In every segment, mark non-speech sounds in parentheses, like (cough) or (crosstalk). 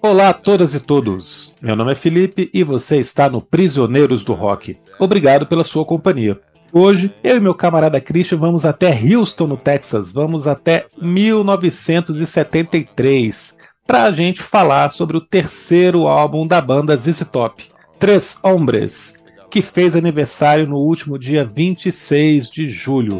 Olá a todas e todos. Meu nome é Felipe e você está no Prisioneiros do Rock. Obrigado pela sua companhia. Hoje, eu e meu camarada Christian vamos até Houston, no Texas. Vamos até 1973 para a gente falar sobre o terceiro álbum da banda ZZ Top, Três Hombres, que fez aniversário no último dia 26 de julho.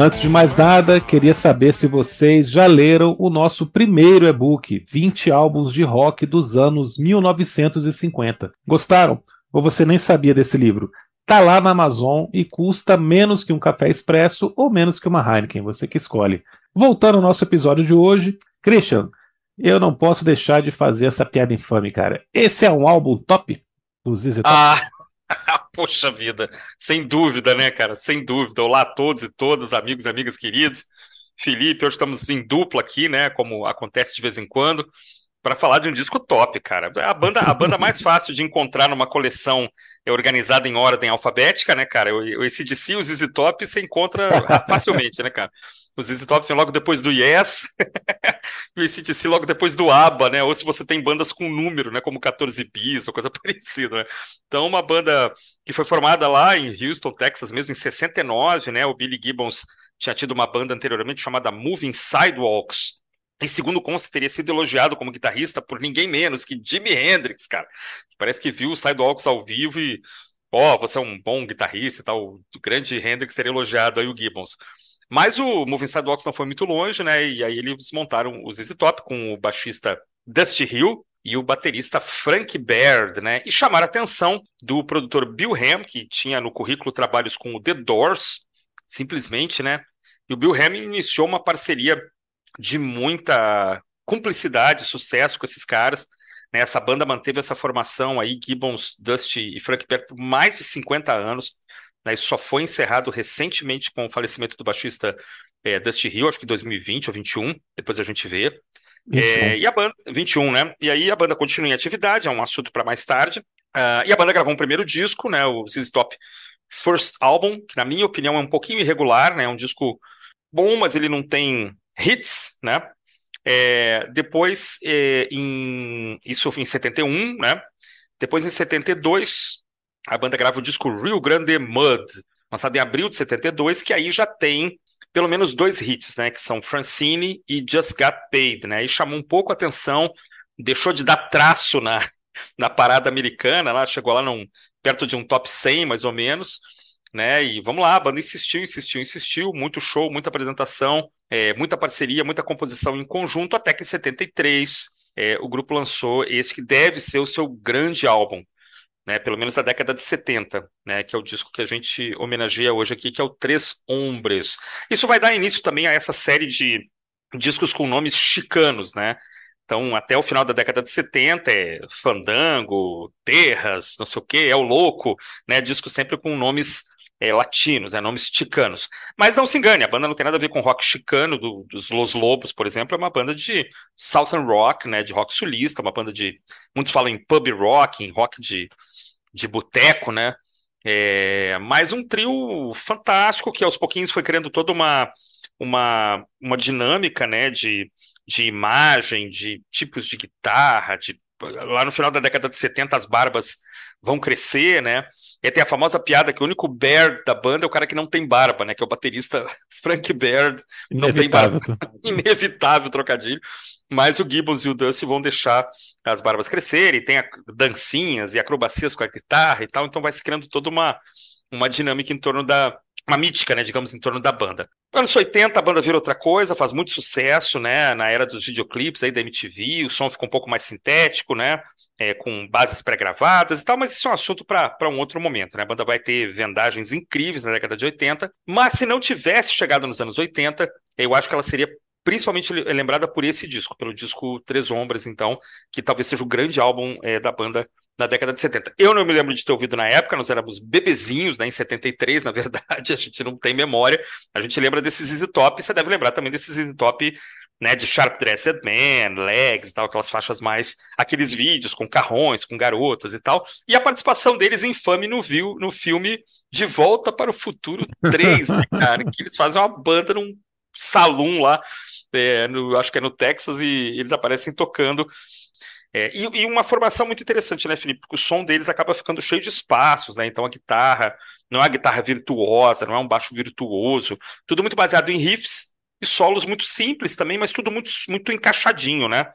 Antes de mais nada, queria saber se vocês já leram o nosso primeiro e-book, 20 álbuns de rock dos anos 1950. Gostaram? Ou você nem sabia desse livro? Tá lá na Amazon e custa menos que um café expresso ou menos que uma Heineken, você que escolhe. Voltando ao nosso episódio de hoje, Christian, eu não posso deixar de fazer essa piada infame, cara. Esse é um álbum top do ZZ Top? Ah, (laughs) Poxa vida, sem dúvida, né, cara? Sem dúvida. Olá a todos e todas, amigos e amigas queridos. Felipe, hoje estamos em dupla aqui, né? Como acontece de vez em quando para falar de um disco top, cara. A banda, a banda mais (laughs) fácil de encontrar numa coleção é organizada em ordem alfabética, né, cara? O, ACDC e o ZZ Top você encontra (laughs) facilmente, né, cara? O ZZ Top vem logo depois do Yes (laughs) e o ACDC logo depois do ABBA, né? Ou se você tem bandas com número, né, como 14 bis ou coisa parecida, né? Então, uma banda que foi formada lá em Houston, Texas, mesmo em 69, né? O Billy Gibbons tinha tido uma banda anteriormente chamada Moving Sidewalks, e segundo consta, teria sido elogiado como guitarrista por ninguém menos que Jimi Hendrix, cara. Parece que viu o Sidewalks ao vivo e, ó, oh, você é um bom guitarrista e tal. O grande Hendrix teria elogiado aí o Gibbons. Mas o Moving Sidewalks não foi muito longe, né? E aí eles montaram o ZZ Top com o baixista Dusty Hill e o baterista Frank Baird, né? E chamaram a atenção do produtor Bill Ham, que tinha no currículo trabalhos com o The Doors, simplesmente, né? E o Bill Ham iniciou uma parceria de muita cumplicidade, sucesso com esses caras. Né? Essa banda manteve essa formação aí, Gibbons, Dusty e Frank Perry, por mais de 50 anos. Né? Isso só foi encerrado recentemente com o falecimento do baixista é, Dusty Hill, acho que 2020 ou 21, depois a gente vê. É, e a banda, 21, né? E aí a banda continua em atividade, é um assunto para mais tarde. Uh, e a banda gravou um primeiro disco, né? O ZZ Top First Album, que na minha opinião é um pouquinho irregular, né? É um disco bom, mas ele não tem hits, né? É, depois, é, em, isso em 71, né? Depois, em 72, a banda grava o disco Rio Grande Mud, lançado em abril de 72, que aí já tem pelo menos dois hits, né? Que são Francine e Just Got Paid, né? E chamou um pouco a atenção, deixou de dar traço na, (laughs) na parada americana, lá chegou lá num, perto de um top 100, mais ou menos, né? E vamos lá, a banda insistiu, insistiu, insistiu, muito show, muita apresentação, é, muita parceria, muita composição em conjunto, até que em 73 é, o grupo lançou esse que deve ser o seu grande álbum, né? Pelo menos da década de 70, né? Que é o disco que a gente homenageia hoje aqui, que é o Três Ombres. Isso vai dar início também a essa série de discos com nomes chicanos, né? Então, até o final da década de 70, é Fandango, Terras, não sei o quê, é o Louco, né? Disco sempre com nomes é, latinos, né, nomes chicanos. Mas não se engane, a banda não tem nada a ver com rock chicano do, dos Los Lobos, por exemplo, é uma banda de Southern Rock, né, de rock sulista, uma banda de. Muitos falam em pub rock, em rock de, de boteco, né? É, mais um trio fantástico que aos pouquinhos foi criando toda uma, uma, uma dinâmica né, de, de imagem, de tipos de guitarra, de lá no final da década de 70 as barbas vão crescer, né? E tem a famosa piada que o único Baird da banda é o cara que não tem barba, né? Que é o baterista (laughs) Frank Baird, não tem barba. Inevitável (laughs) trocadilho. Mas o Gibbons e o Dusty vão deixar as barbas crescerem, tem dancinhas e acrobacias com a guitarra e tal, então vai se criando toda uma, uma dinâmica em torno da, uma mítica, né, digamos, em torno da banda. Anos 80, a banda vira outra coisa, faz muito sucesso, né, na era dos videoclipes aí da MTV, o som fica um pouco mais sintético, né, é, com bases pré-gravadas e tal, mas isso é um assunto para um outro momento, né, a banda vai ter vendagens incríveis na década de 80, mas se não tivesse chegado nos anos 80, eu acho que ela seria principalmente lembrada por esse disco, pelo disco Três Ombras, então, que talvez seja o grande álbum é, da banda na década de 70. Eu não me lembro de ter ouvido na época, nós éramos bebezinhos, né, em 73, na (laughs) verdade, a gente não tem memória. A gente lembra desses Easy Top, você deve lembrar também desses Easy Top, né, de Sharp Dressed Man, Legs, tal, aquelas faixas mais, aqueles vídeos com carrões, com garotas e tal. E a participação deles infame no, viu, no filme De Volta para o Futuro 3, né, (laughs) cara, que eles fazem uma banda num salão lá, é, no, acho que é no Texas, e eles aparecem tocando é, e, e, uma formação muito interessante, né, Felipe? Porque o som deles acaba ficando cheio de espaços, né? Então a guitarra não é uma guitarra virtuosa, não é um baixo virtuoso, tudo muito baseado em riffs e solos muito simples também, mas tudo muito, muito encaixadinho, né?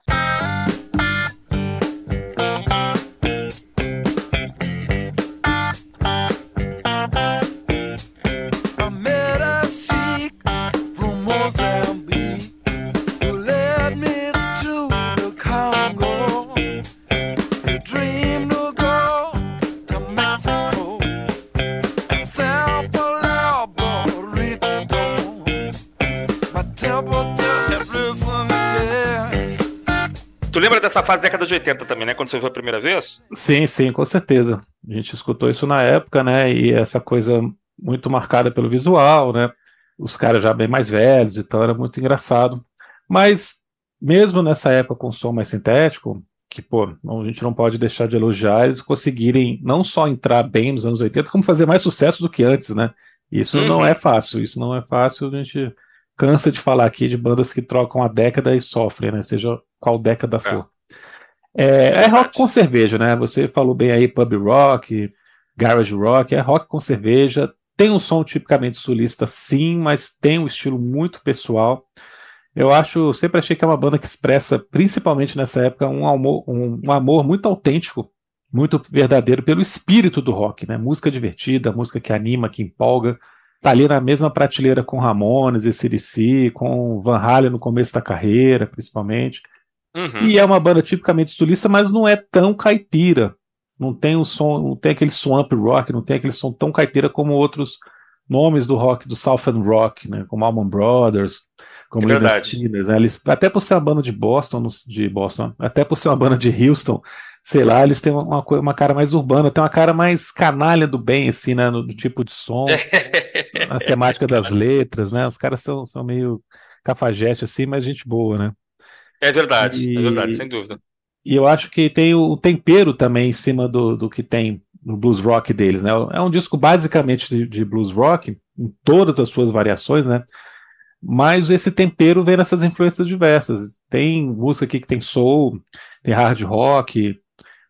Lembra dessa fase da década de 80 também, né? Quando você viu a primeira vez? Sim, sim, com certeza. A gente escutou isso na época, né? E essa coisa muito marcada pelo visual, né? Os caras já bem mais velhos, então era muito engraçado. Mas, mesmo nessa época com som mais sintético, que, pô, a gente não pode deixar de elogiar eles conseguirem não só entrar bem nos anos 80, como fazer mais sucesso do que antes, né? Isso uhum. não é fácil, isso não é fácil, a gente cansa de falar aqui de bandas que trocam a década e sofrem, né? Seja qual década é. for. É, é, é rock com cerveja, né? Você falou bem aí, pub rock, garage rock, é rock com cerveja. Tem um som tipicamente sulista, sim, mas tem um estilo muito pessoal. Eu acho, sempre achei que é uma banda que expressa, principalmente nessa época, um amor, um, um amor muito autêntico, muito verdadeiro pelo espírito do rock, né? Música divertida, música que anima, que empolga tá ali na mesma prateleira com Ramones e CDC, com Van Halen no começo da carreira, principalmente. Uhum. E é uma banda tipicamente sulista, mas não é tão caipira. Não tem um som, não tem aquele swamp rock, não tem aquele som tão caipira como outros nomes do rock, do Southern Rock, né? Como Allman Brothers, como é Steelers, né? Eles, até por ser uma banda de Boston, de Boston, até por ser uma banda de Houston, sei lá, eles têm uma, uma cara mais urbana, tem uma cara mais canalha do bem, assim, né? No, no tipo de som, (laughs) as temáticas das letras, né? Os caras são, são meio cafajeste, assim, mas gente boa, né? É verdade, e, é verdade, sem dúvida. E eu acho que tem o tempero também em cima do, do que tem no blues rock deles, né? É um disco basicamente de, de blues rock, em todas as suas variações, né? Mas esse tempero vem nessas influências diversas. Tem música aqui que tem soul, tem hard rock,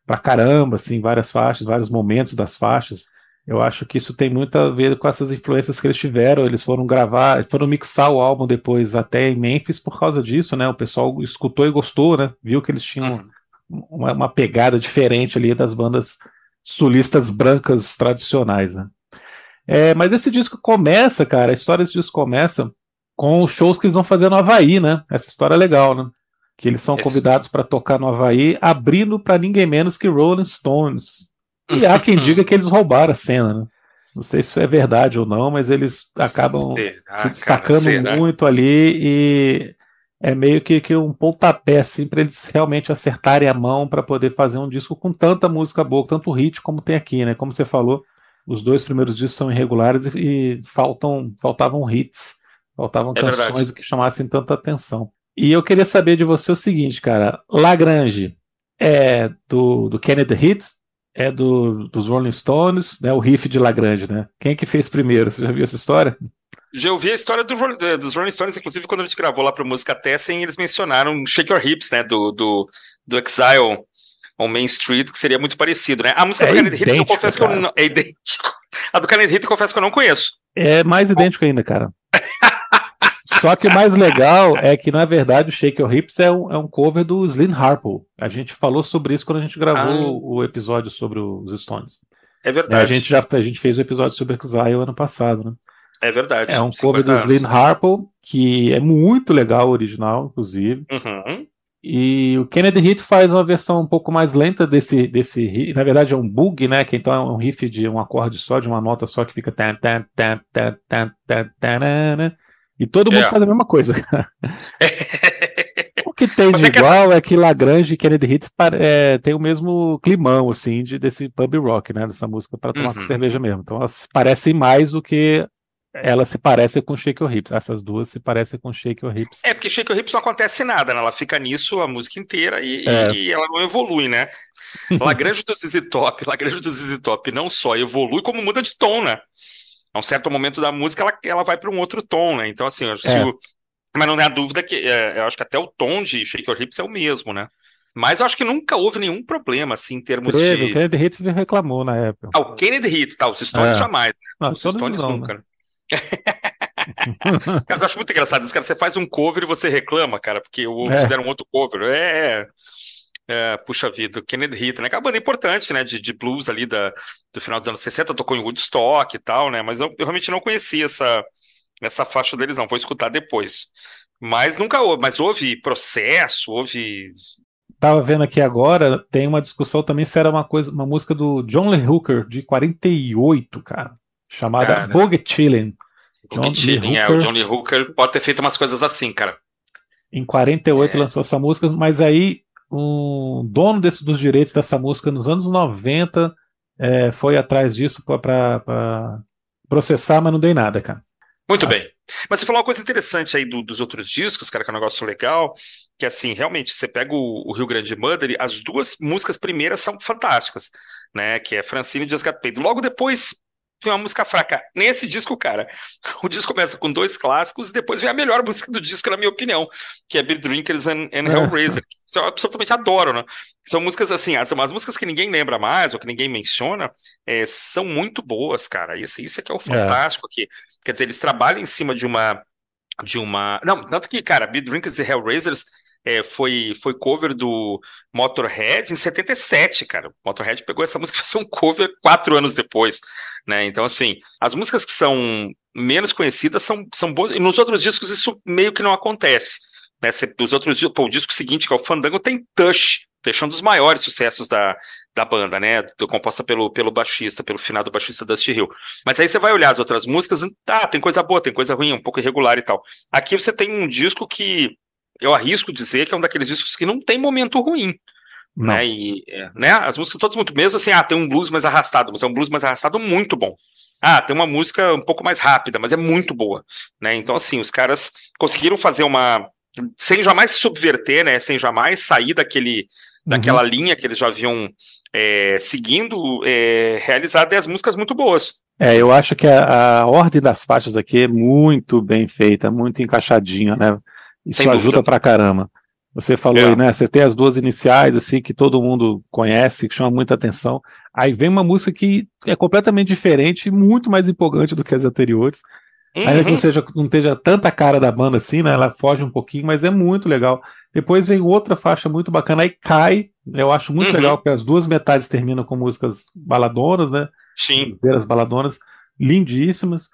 pra caramba, assim, várias faixas, vários momentos das faixas. Eu acho que isso tem muito a ver com essas influências que eles tiveram. Eles foram gravar, foram mixar o álbum depois até em Memphis por causa disso, né? O pessoal escutou e gostou, né? Viu que eles tinham uhum. uma, uma, pegada diferente ali das bandas sulistas brancas tradicionais, né? É, mas esse disco começa, cara, a história desse disco começa com os shows que eles vão fazer no Havaí, né? Essa história é legal, né? que eles são convidados para tocar no Havaí, abrindo para ninguém menos que Rolling Stones. E há quem (laughs) diga que eles roubaram a cena, né? Não sei se isso é verdade ou não, mas eles acabam será, se destacando cara, muito ali e é meio que, que um pontapé assim, para eles realmente acertarem a mão para poder fazer um disco com tanta música boa, tanto hit como tem aqui, né? Como você falou, os dois primeiros discos são irregulares e, e faltam faltavam hits, faltavam é canções verdade. que chamassem tanta atenção. E eu queria saber de você o seguinte, cara. Lagrange é do, do Kennedy Hits, é do, dos Rolling Stones, né? O riff de Lagrange, né? Quem é que fez primeiro? Você já viu essa história? Já ouvi a história do, dos Rolling Stones, inclusive quando a gente gravou lá para Música Tessen, eles mencionaram Shake Your Hips, né? Do, do, do Exile on Main Street, que seria muito parecido, né? A música é do Kennedy Hit, eu confesso cara. que eu não. É idêntico. (laughs) A do Kennedy Hit, eu confesso que eu não conheço. É mais idêntico ainda, cara. Só que o mais legal é que, na verdade, o Shake Your Hips é um, é um cover do Slim Harpo. A gente falou sobre isso quando a gente gravou ah. o episódio sobre os Stones. É verdade. A gente já a gente fez o episódio sobre Exile ano passado, né? É verdade. É um cover do Slim Harpo, que é muito legal, original, inclusive. Uhum. E o Kennedy Hit faz uma versão um pouco mais lenta desse, desse na verdade é um bug, né? Que então é um riff de um acorde só, de uma nota só que fica tan, tan, tan, tan, tan, tan, tan, tan, E todo mundo É. faz a mesma coisa. (laughs) (laughs) o que tem Mas de é que igual é que Lagrange e Kennedy Hits é, tem o mesmo climão, assim, de, desse pub rock, né? Dessa música para tomar com Uhum. cerveja mesmo. Então elas se parecem mais do que elas se parecem com Shake Your Hips. Essas duas se parecem com Shake Your Hips. É, porque Shake Your Hips não acontece nada, né? Ela fica nisso a música inteira e, É. e ela não evolui, né? (laughs) Lagrange do ZZ Top, Lagrange do ZZ Top não só evolui, como muda de tom, né? A um certo momento da música ela, ela vai para um outro tom, né? Então, assim, eu acho que É. o- mas não a dúvida que é, eu acho que até o tom de Shake Your Hips é o mesmo, né? Mas eu acho que nunca houve nenhum problema, assim, em termos Teve, o de. Kennedy Hits reclamou na época. Ah, o Kennedy Hit, tá? Os Stones É. jamais. Não, Os Stones não, nunca, né? (laughs) né? Cara, eu acho muito engraçado isso, cara. Você faz um cover e você reclama, cara, porque o- É. fizeram outro cover. É, é, puxa vida, o Kennedy Hit, né? Que é uma banda importante, né? De, de blues ali da, do final dos anos 60, tocou em Woodstock e tal, né? Mas eu, eu realmente não conhecia essa, essa faixa deles, não. Vou escutar depois. Mas nunca houve, mas houve processo, houve. Tava vendo aqui agora, tem uma discussão também se era uma coisa, uma música do John Lee Hooker, de 48, cara, chamada Cara. Boogie Chillin'. Tirem, é, o Hooker. John Lee Hooker pode ter feito umas coisas assim, cara. Em 48 É. lançou essa música, mas aí o dono desse, dos direitos dessa música nos anos 90 é, foi atrás disso para processar, mas não dei nada, cara. Muito Ah. bem. Mas você falou uma coisa interessante aí do- dos outros discos, cara, que é um negócio legal, que assim, realmente, você pega o, o Rio Grande Mother, as duas músicas primeiras são fantásticas, né, que é Francine e Got Paid. Logo depois vem uma música fraca. Nesse disco, cara, o disco começa com dois clássicos e depois vem a melhor música do disco, na minha opinião, que é Beer Drinkers and, and Hellraiser. que Eu absolutamente adoro, né? São músicas assim, as, as músicas que ninguém lembra mais ou que ninguém menciona, é, são muito boas, cara. Isso, isso é que é o fantástico aqui. Quer dizer, eles trabalham em cima de uma. De uma. Não, tanto que, cara, Beer Drinkers e Hellraisers é, foi, foi cover do Motorhead em 77, cara. O Motorhead pegou essa música e (laughs) fez um cover quatro anos depois, né? Então, assim, as músicas que são menos conhecidas são, são boas. E nos outros discos isso meio que não acontece. Né? Dos outros discos, o disco seguinte, que é o Fandango, tem Tush, fechando um dos maiores sucessos da, da banda, né? Composta pelo, pelo baixista, pelo finado baixista Dusty Hill. Mas aí você vai olhar as outras músicas, tá, tem coisa boa, tem coisa ruim, um pouco irregular e tal. Aqui você tem um disco que eu arrisco dizer que é um daqueles discos que não tem momento ruim, Não. né? E, é, né? As músicas todas muito mesmo assim, ah, tem um blues mais arrastado, mas é um blues mais arrastado muito bom. Ah, tem uma música um pouco mais rápida, mas é muito boa, né? Então assim, os caras conseguiram fazer uma sem jamais se subverter, né? Sem jamais sair daquele daquela linha que eles já haviam é, seguindo, é, realizar 10 músicas muito boas. É, eu acho que a, a ordem das faixas aqui é muito bem feita, muito encaixadinha, né? Isso Sem ajuda dúvida. pra caramba. Você falou É. aí, né? Você tem as duas iniciais, assim, que todo mundo conhece, que chama muita atenção. Aí vem uma música que é completamente diferente e muito mais empolgante do que as anteriores. Ainda que Uhum. não seja, não esteja tanta cara da banda assim, né? Ela foge um pouquinho, mas é muito legal. Depois vem outra faixa muito bacana, aí cai. Eu acho muito Uhum. legal, porque as duas metades terminam com músicas baladonas, né? Sim, Cruzeiras baladonas, lindíssimas.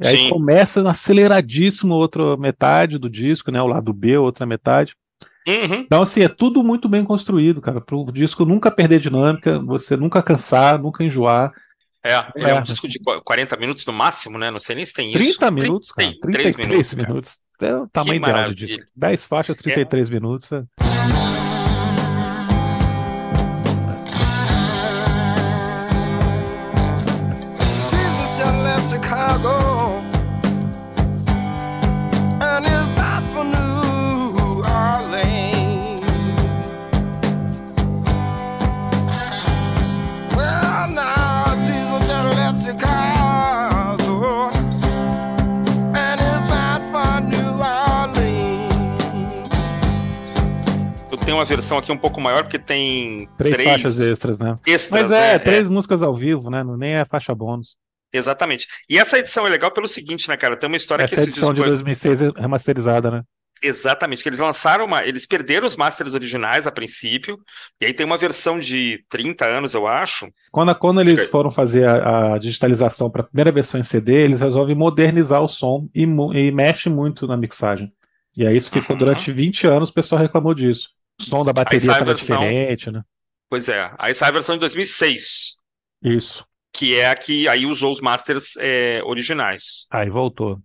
E aí Sim. começa aceleradíssimo outra metade do disco, né? O lado B, outra metade. Uhum. Então, assim, é tudo muito bem construído, cara. Para o disco nunca perder dinâmica, você nunca cansar, nunca enjoar. É, ele é um É. disco de qu- 40 minutos no máximo, né? Não sei nem se tem isso. 30 minutos, cara. 33 33 minutos, cara. minutos. É o tamanho ideal de disco. 10 faixas, 33 minutos. é. Versão aqui um pouco maior, porque tem Três, faixas extras, né? extras, Mas é, né? três músicas ao vivo, né? Não- Nem é faixa bônus. Exatamente. E essa edição é legal pelo seguinte, né, cara? Tem uma história que Essa edição de disco... 2006 é remasterizada, né? Exatamente, que eles lançaram uma. Eles perderam os masters originais a princípio, e aí tem uma versão de 30 anos, eu acho. Quando, quando eles foram fazer a, a digitalização para a primeira versão em CD, eles resolvem modernizar o som e, e mexe muito na mixagem. E aí isso ficou Uhum. durante 20 anos, o pessoal reclamou disso. O som da bateria a estava versão- diferente, né? Pois é. Aí sai a versão de 2006, Isso. que é a que aí usou os masters é, originais. Aí voltou.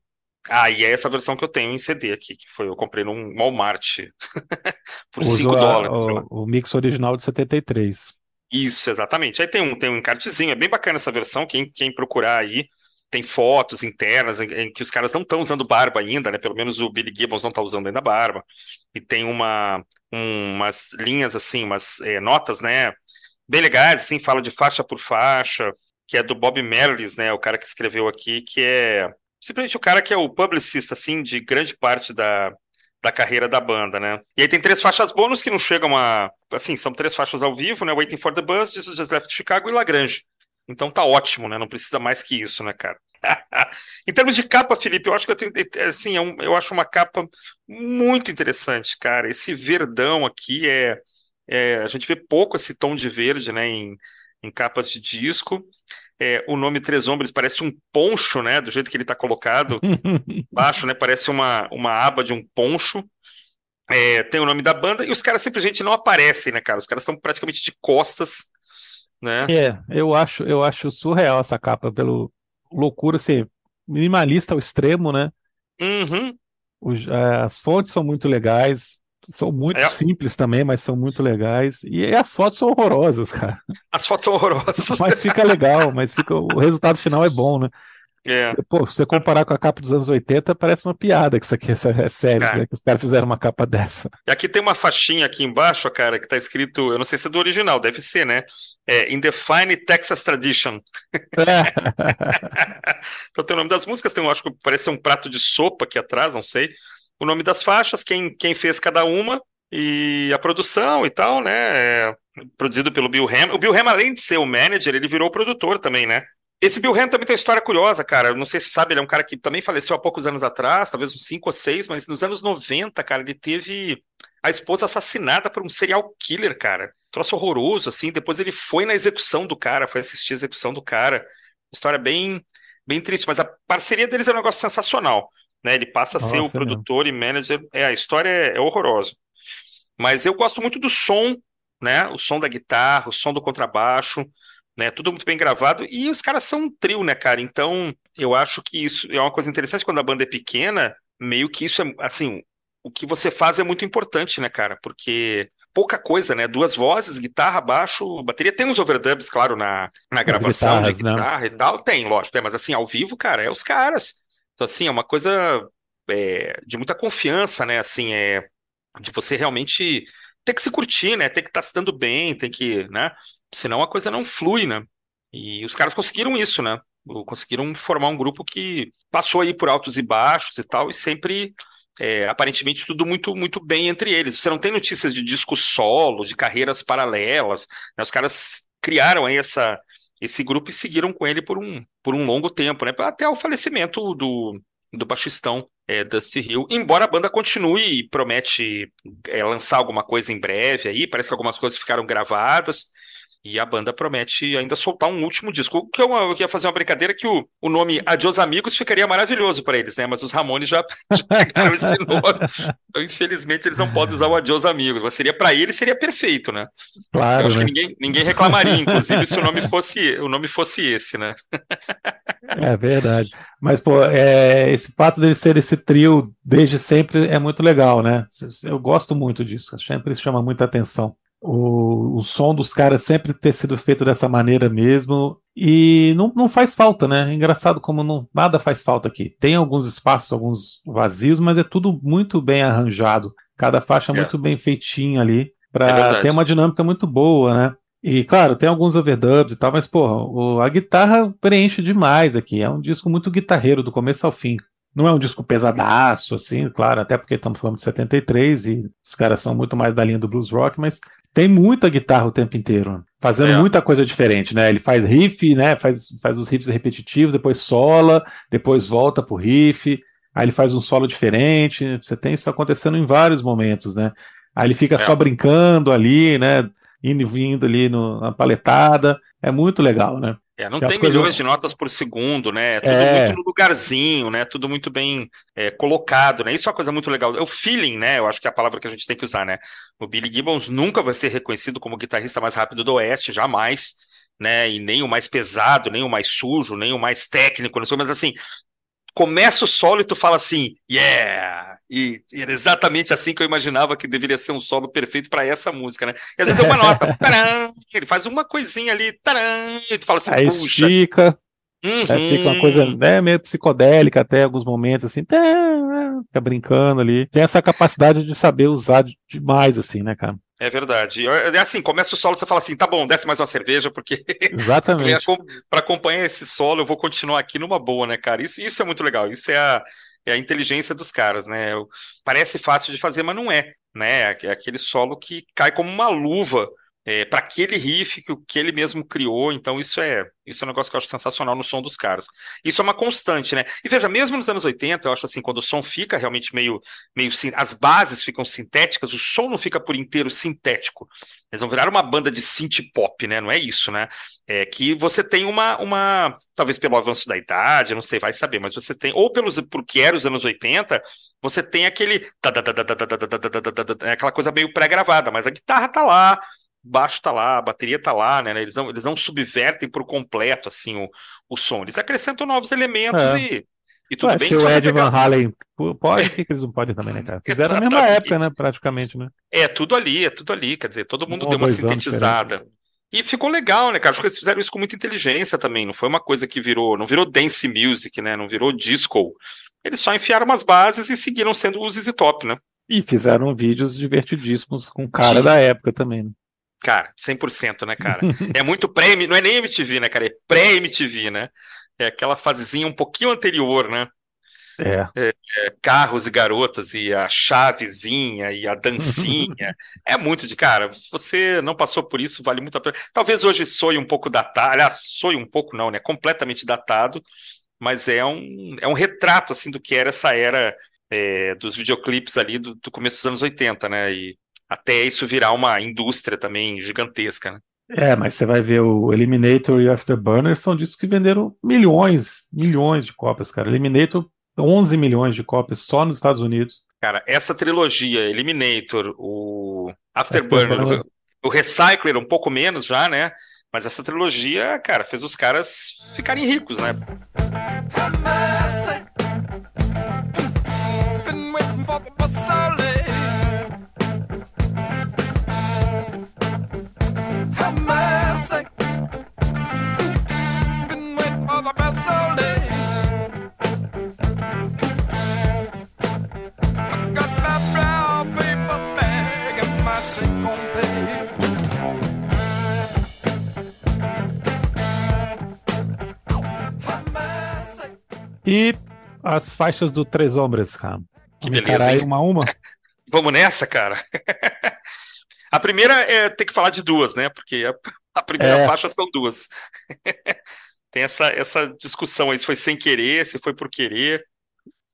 Ah, e é essa versão que eu tenho em CD aqui, que foi eu comprei num Walmart (laughs) por Uso 5 a- dólares, lá. o, o mix original de 73. Isso, exatamente. Aí tem um, tem um encartezinho, é bem bacana essa versão, quem, quem procurar aí, tem fotos internas em, em que os caras não estão usando barba ainda, né? Pelo menos o Billy Gibbons não está usando ainda barba. E tem uma, um- umas linhas assim, umas é, notas, né? Bem legais, assim, fala de faixa por faixa, que é do Bob Merlis, né? O cara que escreveu aqui, que é simplesmente o cara que é o publicista, assim, de grande parte da, da carreira da banda, né? E aí tem três faixas bônus que não chegam a. Assim, são três faixas ao vivo, né? Waiting for the Bus, Jesus Just Left Chicago e Lagrange. Então tá ótimo, né? Não precisa mais que isso, né, cara? (laughs) em termos de capa, Felipe, eu acho que eu tenho, assim, é eu acho uma capa muito interessante, cara. Esse verdão aqui é, é- a gente vê pouco esse tom de verde, né, em, em capas de disco. É, o nome Três Ombres parece um poncho, né, do jeito que ele está colocado (laughs) baixo, né? Parece uma, uma aba de um poncho. É, tem o nome da banda e os caras simplesmente não aparecem, né, cara? Os caras estão praticamente de costas, né? É, eu acho, eu acho surreal essa capa, pelo loucura, assim, minimalista ao extremo, né? Uhum. Os- eh, as fontes são muito legais, são muito É. simples também, mas são muito legais. E as fotos são horrorosas, (laughs) cara. As fotos são horrorosas. Mas fica legal, mas fica, o resultado final é bom, né? É, Pô, se você comparar com a capa dos anos 80, parece uma piada que isso aqui é sério, É. né? Que os caras fizeram uma capa dessa. E aqui tem uma faixinha aqui embaixo, cara, que tá escrito, eu não sei se é do original, deve ser, né? É In the Fine Texas Tradition. (laughs) Então tem o nome das músicas, tem, acho que parece um prato de sopa aqui atrás, não sei. O nome das faixas, quem, quem fez cada uma, e a produção e tal, né? É, produzido pelo Bill Ham. O Bill Ham, além de ser o manager, ele virou o produtor também, né? Esse Bill Ham também tem uma história curiosa, cara. Eu Não sei se você sabe, ele é um cara que também faleceu há poucos anos atrás, talvez uns 5 ou 6, mas nos anos 90, cara, ele teve a esposa assassinada por um serial killer, cara. Troço horroroso, assim. Depois ele foi na execução do cara, foi assistir a execução do cara. História bem, bem triste, mas a parceria deles é um negócio sensacional, né? Ele passa a ser o Nossa, é mesmo. produtor e manager. É, a história é, é horrorosa. Mas eu gosto muito do som, né? O som da guitarra, o som do contrabaixo, né? Tudo muito bem gravado. E os caras são um trio, né, cara? Então, eu acho que isso é uma coisa interessante quando a banda é pequena, meio que isso é, assim, o que você faz é muito importante, né, cara? Porque pouca coisa, né? Duas vozes, guitarra, baixo, bateria. Tem uns overdubs, claro, na, na gravação de né? guitarra e tal. Tem, lógico, né? Mas assim, ao vivo, cara, é os caras. Então, assim, é uma coisa é, de muita confiança, né? Assim, é de você realmente ter que se curtir, né? Ter que estar se dando bem, tem que, né? Senão a coisa não flui, né? E os caras conseguiram isso, né? Conseguiram formar um grupo que passou aí por altos e baixos e tal, e sempre, é, aparentemente, tudo muito, muito bem entre eles. Você não tem notícias de disco solo, de carreiras paralelas, né? Os caras criaram aí essa, esse grupo e seguiram com ele por um, por um longo tempo, né? Até o falecimento do, do baixistão é, Dusty Hill. Embora a banda continue e promete é, lançar alguma coisa em breve aí, parece que algumas coisas ficaram gravadas. E a banda promete ainda soltar um último disco. O que eu, eu ia fazer uma brincadeira que o, o nome Adios Amigos ficaria maravilhoso para eles, né? Mas os Ramones já, (laughs) já pegaram esse (laughs) nome. Então, infelizmente, eles não podem usar o Adios Amigos. Mas seria para eles, seria perfeito, né? Eu Claro, acho que né? ninguém, ninguém reclamaria, inclusive, se o nome fosse, o nome fosse esse, né? É verdade. Mas, pô, é, esse fato dele ser esse trio desde sempre é muito legal, né? Eu gosto muito disso, sempre chama muita atenção. O, o som dos caras sempre ter sido feito dessa maneira mesmo. E não, não faz falta, né? É engraçado como não, nada faz falta aqui. Tem alguns espaços, alguns vazios, mas é tudo muito bem arranjado. Cada faixa É. muito bem feitinha ali, É para verdade. ter uma dinâmica muito boa, né? E claro, tem alguns overdubs e tal, mas porra, o- a guitarra preenche demais aqui. É um disco muito guitarreiro do começo ao fim. Não é um disco pesadaço, assim, claro, até porque estamos falando de 73 e os caras são muito mais da linha do blues rock, mas tem muita guitarra o tempo inteiro, fazendo É. muita coisa diferente, né? Ele faz riff, né? Faz, faz os riffs repetitivos, depois sola, depois volta pro riff, aí ele faz um solo diferente. Você tem isso acontecendo em vários momentos, né? Aí ele fica É. só brincando ali, né? Indo e vindo ali no- na paletada. É muito legal, né? É, não tem coisas- milhões de notas por segundo, né? É tudo É. muito no lugarzinho, né? Tudo muito bem é, colocado, né? Isso é uma coisa muito legal. É o feeling, né? Eu acho que é a palavra que a gente tem que usar, né? O Billy Gibbons nunca vai ser reconhecido como o guitarrista mais rápido do Oeste, jamais, né? E nem o mais pesado, nem o mais sujo, nem o mais técnico, não sei, mas assim, começa o solo e tu fala assim, yeah! E, e era exatamente assim que eu imaginava que deveria ser um solo perfeito para essa música, né? E às vezes é uma nota, (laughs) taran, ele faz uma coisinha ali, taran, e tu fala assim, Aí puxa. estica, uhum, aí fica uma coisa né, meio psicodélica até alguns momentos, assim, fica brincando ali. Tem essa capacidade de saber usar de- demais, assim, né, cara? É verdade. É assim, começa o solo, você fala assim, tá bom, desce mais uma cerveja, porque (laughs) Exatamente. para acompanhar esse solo eu vou continuar aqui numa boa, né, cara? Isso, isso é muito legal. Isso é a, é a inteligência dos caras, né? Parece fácil de fazer, mas não é, né? É aquele solo que cai como uma luva é, para aquele riff que, que ele mesmo criou. Então isso é isso é um negócio que eu acho sensacional no som dos caras. Isso é uma constante, né? E veja, mesmo nos anos 80, eu acho assim, quando o som fica realmente meio, meio as bases ficam sintéticas, o som não fica por inteiro sintético. Eles vão virar uma banda de synth pop, né? Não é isso, né? É que você tem uma, uma, talvez pelo avanço da idade, não sei, vai saber, mas você tem, ou pelos, por que era os anos 80, você tem aquele, é aquela coisa meio pré-gravada, mas a guitarra tá lá, baixo tá lá, a bateria tá lá, né? Eles não, eles não subvertem por completo, assim, o, o som. Eles acrescentam novos elementos É. e, e tudo Ué, bem se o Ed pegar- Van Halen pode, (laughs) por que, eles não podem também, né, cara? Fizeram na mesma época, né, praticamente, né? É tudo ali, é tudo ali. Quer dizer, todo mundo Um deu uma dois anos sintetizada. E ficou legal, né, cara? Acho que eles fizeram isso com muita inteligência também. Não foi uma coisa que virou, não virou dance music, né? Não virou disco. Eles só enfiaram umas bases e seguiram sendo os ZZ Top, né? E fizeram vídeos divertidíssimos com o cara Sim. da época também, né? Cara, 100%, né, cara? É muito pré não é nem MTV, né, cara? É pré-MTV, né? É aquela fasezinha um pouquinho anterior, né? É. É, carros e garotas e a chavezinha e a dancinha. (laughs) é muito de cara. Se você não passou por isso, vale muito a pena. Talvez hoje soe um pouco datado. Aliás, soe um pouco, não, né? Completamente datado. Mas é um, é um retrato assim do que era essa era é, dos videoclipes ali do, do começo dos anos 80, né? E até isso virar uma indústria também gigantesca, né? É, mas você vai ver o Eliminator e o Afterburner são discos que venderam milhões, milhões de cópias, cara. Eliminator, 11 milhões de cópias só nos Estados Unidos. Cara, essa trilogia, Eliminator, o Afterburner, Afterburner. o, o Recycler, um pouco menos já, né? Mas essa trilogia, cara, fez os caras ficarem ricos, né? E as faixas do Três Hombres, cara. Que Vamos beleza, aí uma a (laughs) uma. Vamos nessa, cara? (laughs) A primeira é ter que falar de duas, né? Porque a, a primeira É. faixa são duas. (laughs) Tem essa, essa discussão aí, se foi sem querer, se foi por querer.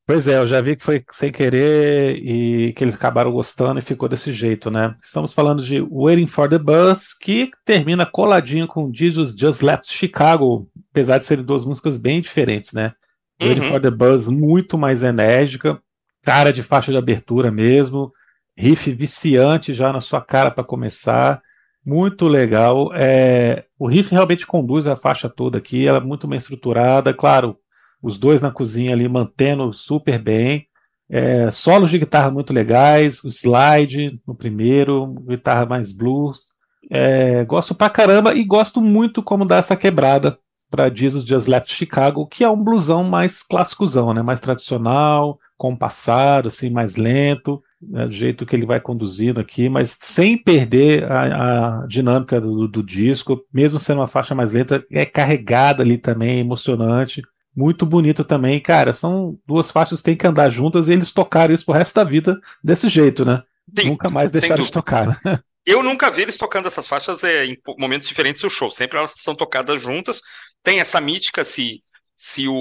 Pois é, eu já vi que foi sem querer e que eles acabaram gostando e ficou desse jeito, né? Estamos falando de Waiting for the Bus, que termina coladinho com Jesus Just Left Chicago, apesar de serem duas músicas bem diferentes, né? Uhum. for the Bus muito mais enérgica, cara de faixa de abertura mesmo, riff viciante já na sua cara para começar, muito legal. É, o riff realmente conduz a faixa toda aqui, ela é muito bem estruturada, claro, os dois na cozinha ali mantendo super bem. É, solos de guitarra muito legais, o slide no primeiro, guitarra mais blues. É, gosto pra caramba e gosto muito como dá essa quebrada para Jesus Just Left Chicago, que é um blusão mais clássicozão, né? mais tradicional, compassado, assim, mais lento, né? do jeito que ele vai conduzindo aqui, mas sem perder a, a dinâmica do, do disco, mesmo sendo uma faixa mais lenta, é carregada ali também, emocionante. Muito bonito também, cara. São duas faixas que têm que andar juntas e eles tocaram isso pro resto da vida desse jeito, né? Sim, Nunca mais deixaram de tocar. Né? Eu nunca vi eles tocando essas faixas é, em momentos diferentes do show. Sempre elas são tocadas juntas. Tem essa mítica se, se o,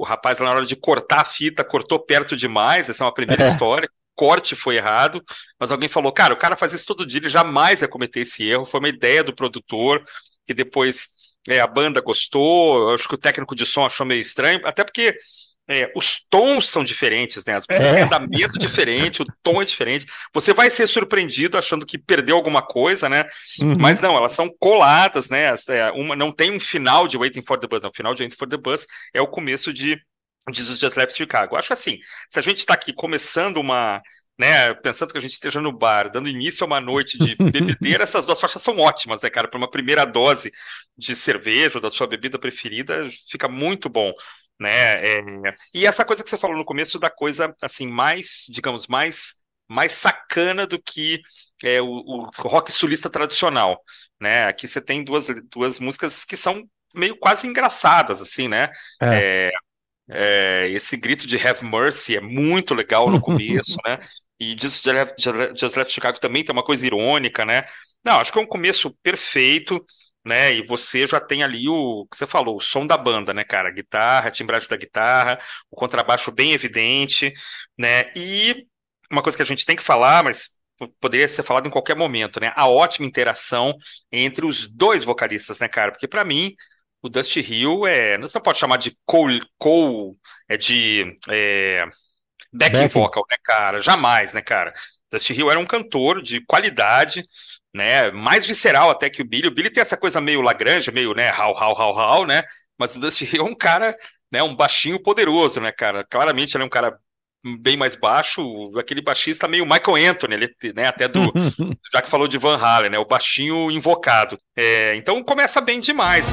o rapaz lá na hora de cortar a fita cortou perto demais. Essa é uma primeira É. história. Corte foi errado, mas alguém falou, cara, o cara faz isso todo dia, ele jamais ia cometer esse erro. Foi uma ideia do produtor, que depois é, a banda gostou. Acho que o técnico de som achou meio estranho, até porque é, os tons são diferentes, né? As músicas É. têm andamento diferente, o tom é diferente. Você vai ser surpreendido achando que perdeu alguma coisa, né? Uhum. Mas não, elas são coladas, né? É, Uma, não tem um final de Waiting for the Bus, não. O final de Waiting for the Bus é o começo de diz os Just Left Chicago. Acho assim, se a gente está aqui começando uma, né, pensando que a gente esteja no bar, dando início a uma noite de (laughs) bebedeira, essas duas faixas são ótimas, né, cara? Para uma primeira dose de cerveja ou da sua bebida preferida, fica muito bom. Né? É... E essa coisa que você falou no começo da coisa assim mais, digamos, mais mais sacana do que é, o, o, rock sulista tradicional, né? Aqui você tem duas, duas músicas que são meio quase engraçadas, assim, né? É. É, é esse grito de Have Mercy é muito legal no começo, (laughs) né? E Just Left, Just Left Chicago também tem uma coisa irônica, né? Não, acho que é um começo perfeito, né? E você já tem ali o que você falou, o som da banda, né, cara? Guitarra, a timbragem da guitarra, o contrabaixo bem evidente, né? E uma coisa que a gente tem que falar, mas poderia ser falado em qualquer momento, né? A ótima interação entre os dois vocalistas, né, cara? Porque para mim o Dusty Hill é, não se pode chamar de Cole, Cole é de é, backing vocal, né, cara? Jamais, né, cara? Dusty Hill era um cantor de qualidade, né? Mais visceral até que o Billy. O Billy tem essa coisa meio Lagrange, meio, né, how, how, how, how, né? Mas o Dusty Hill é um cara, né, um baixinho poderoso, né, cara? Claramente ele é um cara bem mais baixo, aquele baixista meio Michael Anthony, ele, né, até do, (laughs) já que falou de Van Halen, né, o baixinho invocado. É, então começa bem demais.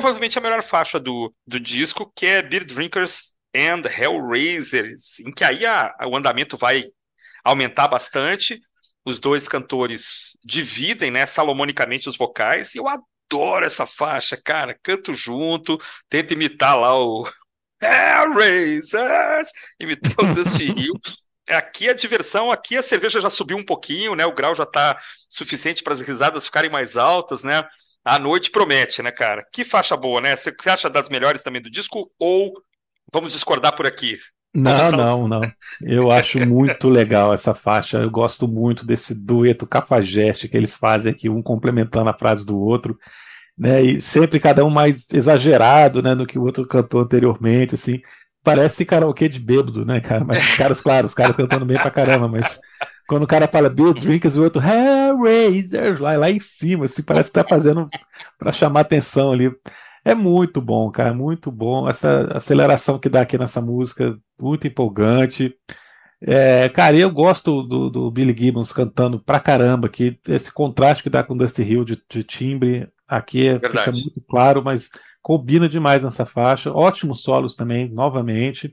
Provavelmente a melhor faixa do, do disco, que é Beer Drinkers and Hellraisers, em que aí a, o andamento vai aumentar bastante. Os dois cantores dividem, né, salomonicamente os vocais, e eu adoro essa faixa, cara. Canto junto, tento imitar lá o (laughs) Hellraisers, imitar o Dusty (laughs) Hill. Aqui a diversão, aqui a cerveja já subiu um pouquinho, né? O grau já está suficiente para as risadas ficarem mais altas, né? A noite promete, né, cara? Que faixa boa, né? Você acha das melhores também do disco ou vamos discordar por aqui? Não, não, não. Eu acho muito legal essa faixa. Eu gosto muito desse dueto cafajeste que eles fazem aqui, um complementando a frase do outro, né? E sempre cada um mais exagerado, né, no que o outro cantou anteriormente, assim. Parece karaokê de bêbado, né, cara? Mas os caras, claro, os caras cantando bem pra caramba, mas quando o cara fala Bill Drinkers, o outro Hellraisers, lá, lá em cima, assim, parece que tá fazendo para chamar atenção ali. É muito bom, cara, muito bom. Essa aceleração que dá aqui nessa música, muito empolgante. É, cara, eu gosto do, do, Billy Gibbons cantando pra caramba aqui. Esse contraste que dá com Dusty Hill de, de timbre aqui é, fica muito claro, mas combina demais nessa faixa. Ótimos solos também, novamente.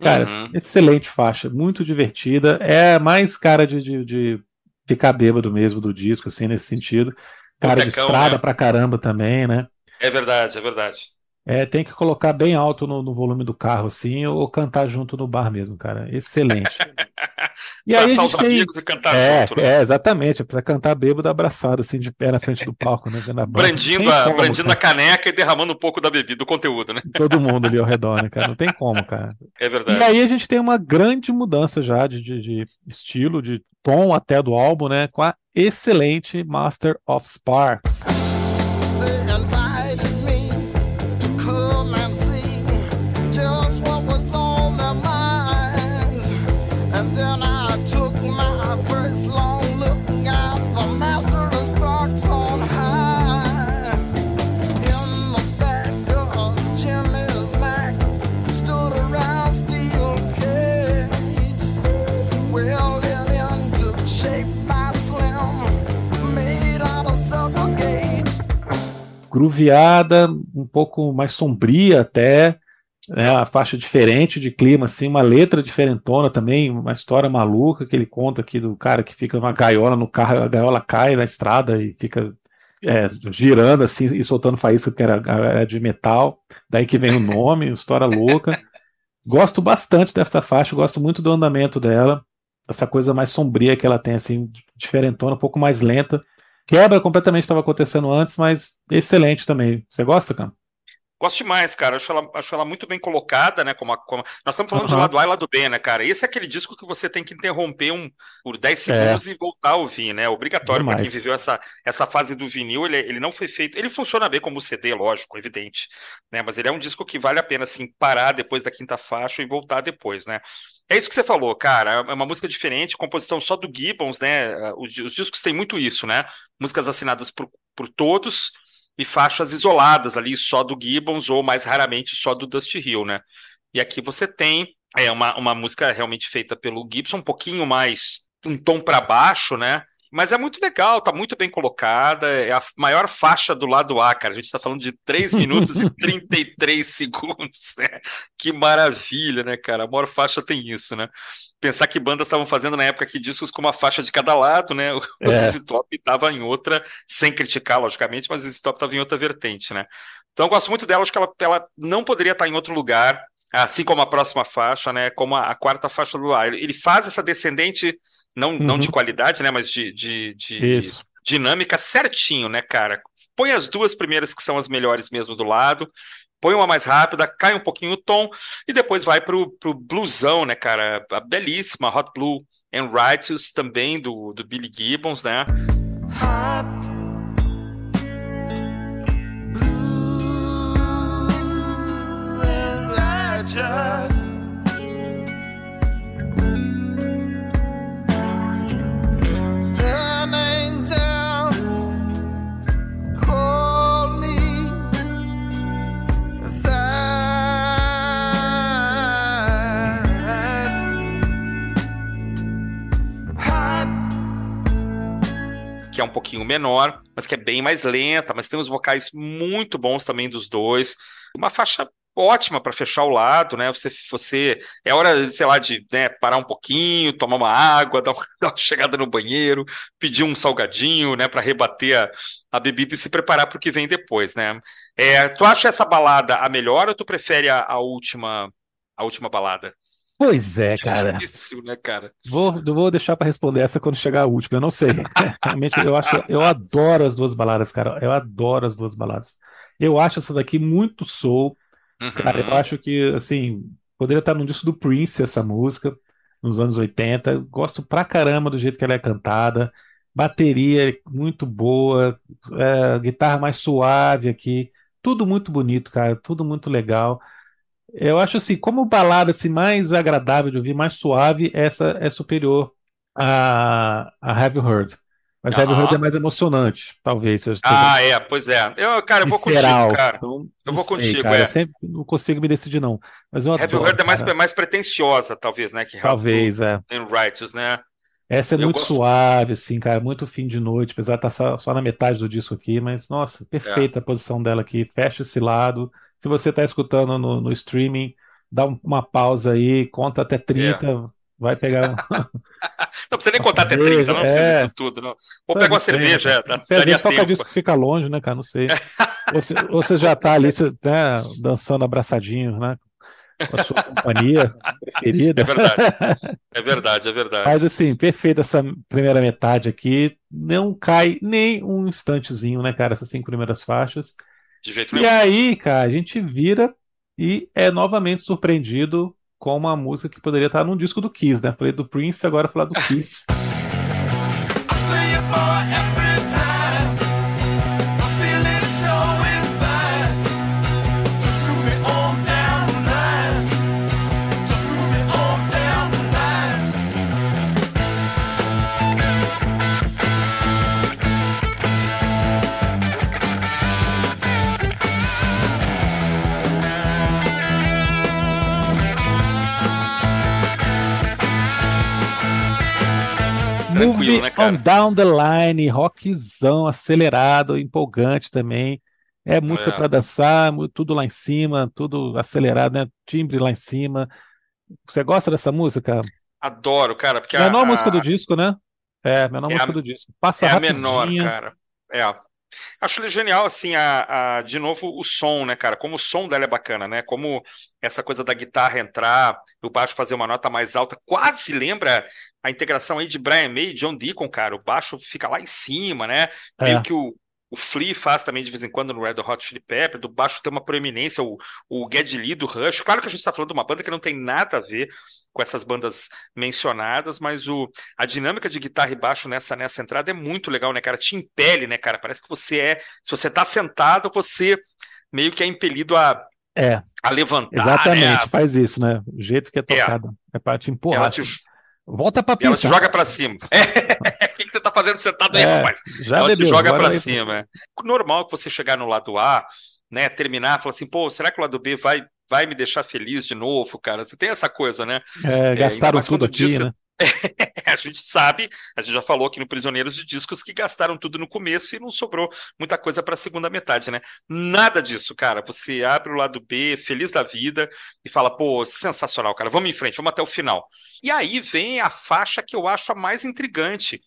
Cara, uhum. excelente faixa, muito divertida. É mais cara de, de, de, ficar bêbado mesmo do disco, assim, nesse sentido. Cara Botecão, de estrada né? pra caramba também, né? É verdade, é verdade. É, tem que colocar bem alto no, no volume do carro, assim, ou cantar junto no bar mesmo, cara. Excelente. (laughs) E aí a gente tem... amigos e cantar é, junto, né? É, exatamente. Precisa cantar bêbado abraçado, assim, de pé na frente do palco, né? Na brandindo a, como, brandindo a caneca e derramando um pouco da bebida, do conteúdo, né? Todo mundo ali ao redor, né, cara? Não tem como, cara. É verdade. E aí a gente tem uma grande mudança já de, de, de estilo, de tom até do álbum, né? Com a excelente Master of Sparks. Grooveada, um pouco mais sombria até, né, a faixa diferente de clima, assim, uma letra diferentona também, uma história maluca que ele conta aqui do cara que fica numa gaiola no carro, a gaiola cai na estrada e fica é, girando assim e soltando faísca porque era, era de metal, daí que vem o nome, história louca. Gosto bastante dessa faixa, gosto muito do andamento dela, essa coisa mais sombria que ela tem, assim, diferentona, um pouco mais lenta, Quebra completamente estava acontecendo antes, mas excelente também. Você gosta, cara? Gosto demais, cara. Acho ela, acho ela muito bem colocada, né? Como, a, como... Nós estamos falando de lado A e lado B, né, cara? Esse é aquele disco que você tem que interromper um, por 10 segundos é. e voltar a ouvir, né? Obrigatório para quem viveu essa, essa fase do vinil. Ele, ele não foi feito. Ele funciona bem como CD, lógico, evidente. Né? Mas ele é um disco que vale a pena, assim, parar depois da quinta faixa e voltar depois, né? É isso que você falou, cara. É uma música diferente, composição só do Gibbons, né? Os, os discos têm muito isso, né? Músicas assinadas por, por todos e faixas isoladas ali só do Gibbons ou mais raramente só do Dusty Hill, né? E aqui você tem é uma, uma música realmente feita pelo Gibson, um pouquinho mais um tom para baixo, né? Mas é muito legal, tá muito bem colocada. É a maior faixa do lado A, cara. A gente está falando de 3 minutos e (laughs) 33 segundos. Né? Que maravilha, né, cara? A maior faixa tem isso, né? Pensar que bandas estavam fazendo na época que discos com uma faixa de cada lado, né? (laughs) O é. Top estava em outra, sem criticar, logicamente, mas o Top estava em outra vertente, né? Então eu gosto muito dela, acho que ela, ela não poderia estar em outro lugar, assim como a próxima faixa, né? Como a, a quarta faixa do ar. Ele faz essa descendente não, uhum. não de uhum. qualidade, né? Mas de, de, de dinâmica certinho, né, cara? Põe as duas primeiras que são as melhores mesmo do lado, põe uma mais rápida, cai um pouquinho o tom e depois vai pro, pro bluesão, né, cara? A belíssima Hot Blue and Righteous também do, do Billy Gibbons, né? Hot Blue and Righteous que é um pouquinho menor, mas que é bem mais lenta, mas tem uns vocais muito bons também dos dois. Uma faixa ótima para fechar o lado, né? Você, você é hora, sei lá, de né, parar um pouquinho, tomar uma água, (laughs) dar uma, dar uma chegada no banheiro, pedir um salgadinho, né, para rebater a, a, bebida e se preparar para o que vem depois, né? É, tu acha essa balada a melhor ou tu prefere a, a última a última balada? Pois é, cara. Difícil, né, cara? Vou, vou deixar para responder essa quando chegar a última. Eu não sei. (laughs) Realmente, eu acho, eu adoro as duas baladas, cara. Eu adoro as duas baladas. Eu acho essa daqui muito soul. Uhum. Cara, eu acho que, assim, poderia estar no disco do Prince essa música, nos anos 80. Gosto pra caramba do jeito que ela é cantada. Bateria muito boa, é, guitarra mais suave aqui. Tudo muito bonito, cara. Tudo muito legal. Eu acho assim, como balada assim, mais agradável de ouvir, mais suave, essa é superior a, a Have You Heard. Mas uhum. Have You Heard é mais emocionante, talvez. Ah, é, pois é. Eu, cara, eu vou contigo, cara. Então, eu vou sei, contigo, cara, é. Eu sempre não consigo me decidir, não. Mas eu Have You Heard é mais, mais pretensiosa, talvez, né? Que talvez, é. In Righteous, né? Essa é eu muito gosto... suave, assim, cara, muito fim de noite, apesar de estar só, só na metade do disco aqui, mas, nossa, perfeita é. a posição dela aqui. Fecha esse lado se você está escutando no, no, streaming, dá uma pausa aí, conta até 30, é. vai pegar. (laughs) não precisa nem contar até 30, não precisa é. isso tudo. Não. Ou pega uma cerveja. É, você às vezes toca disco que fica longe, né, cara? Não sei. ou, (laughs) você, ou você já está ali você, né, dançando abraçadinho, né? Com a sua companhia preferida. É verdade. (laughs) É verdade, é verdade. Mas assim, perfeita essa primeira metade aqui. Não cai nem um instantezinho, né, cara? Essas cinco primeiras faixas. De jeito nenhum. E aí, cara, a gente vira e é novamente surpreendido com uma música que poderia estar num disco do Kiss, né? Falei do Prince, agora falar do (laughs) Kiss. Move né, on Down the Line, rockzão acelerado, empolgante também. É música é. para dançar, tudo lá em cima, tudo acelerado, né? Timbre lá em cima. Você gosta dessa música? Adoro, cara, porque menor a, música do disco, né? É, menor é música a, do disco. Passa é a menor, cara. É. Acho genial, assim, a, a, de novo, o som, né, cara? Como o som dela é bacana, né? Como essa coisa da guitarra entrar, o baixo fazer uma nota mais alta, quase lembra a integração aí de Brian May e John Deacon, cara. O baixo fica lá em cima, né? É. Meio que o, o Flea faz também de vez em quando no Red Hot Chili Pepper, do baixo tem uma proeminência, o, o Geddy Lee do Rush. Claro que a gente está falando de uma banda que não tem nada a ver com essas bandas mencionadas, mas o, a dinâmica de guitarra e baixo nessa, nessa entrada é muito legal, né, cara? Te impele, né, cara? Parece que você é. Se você tá sentado, você meio que é impelido a, É, a levantar. exatamente, né? faz isso, né? O jeito que é tocado. É, pra te empurrar. Ela te, Volta pra ela pista. te joga pra cima. É. (laughs) (laughs) Que você tá fazendo sentado aí, É, rapaz? já ela bebeu, te joga pra aí- cima. é. Normal que você chegar no lado A, né, terminar, falar assim, pô, será que o lado B vai, vai me deixar feliz de novo, cara? Você tem essa coisa, né? É, ainda gastaram mais tudo aqui, disse- né? (laughs) A gente sabe, a gente já falou aqui no Prisioneiros de Discos que gastaram tudo no começo e não sobrou muita coisa para a segunda metade, né? Nada disso, cara. Você abre o lado B, feliz da vida, e fala, pô, sensacional, cara, vamos em frente, vamos até o final. E aí vem a faixa que eu acho a mais intrigante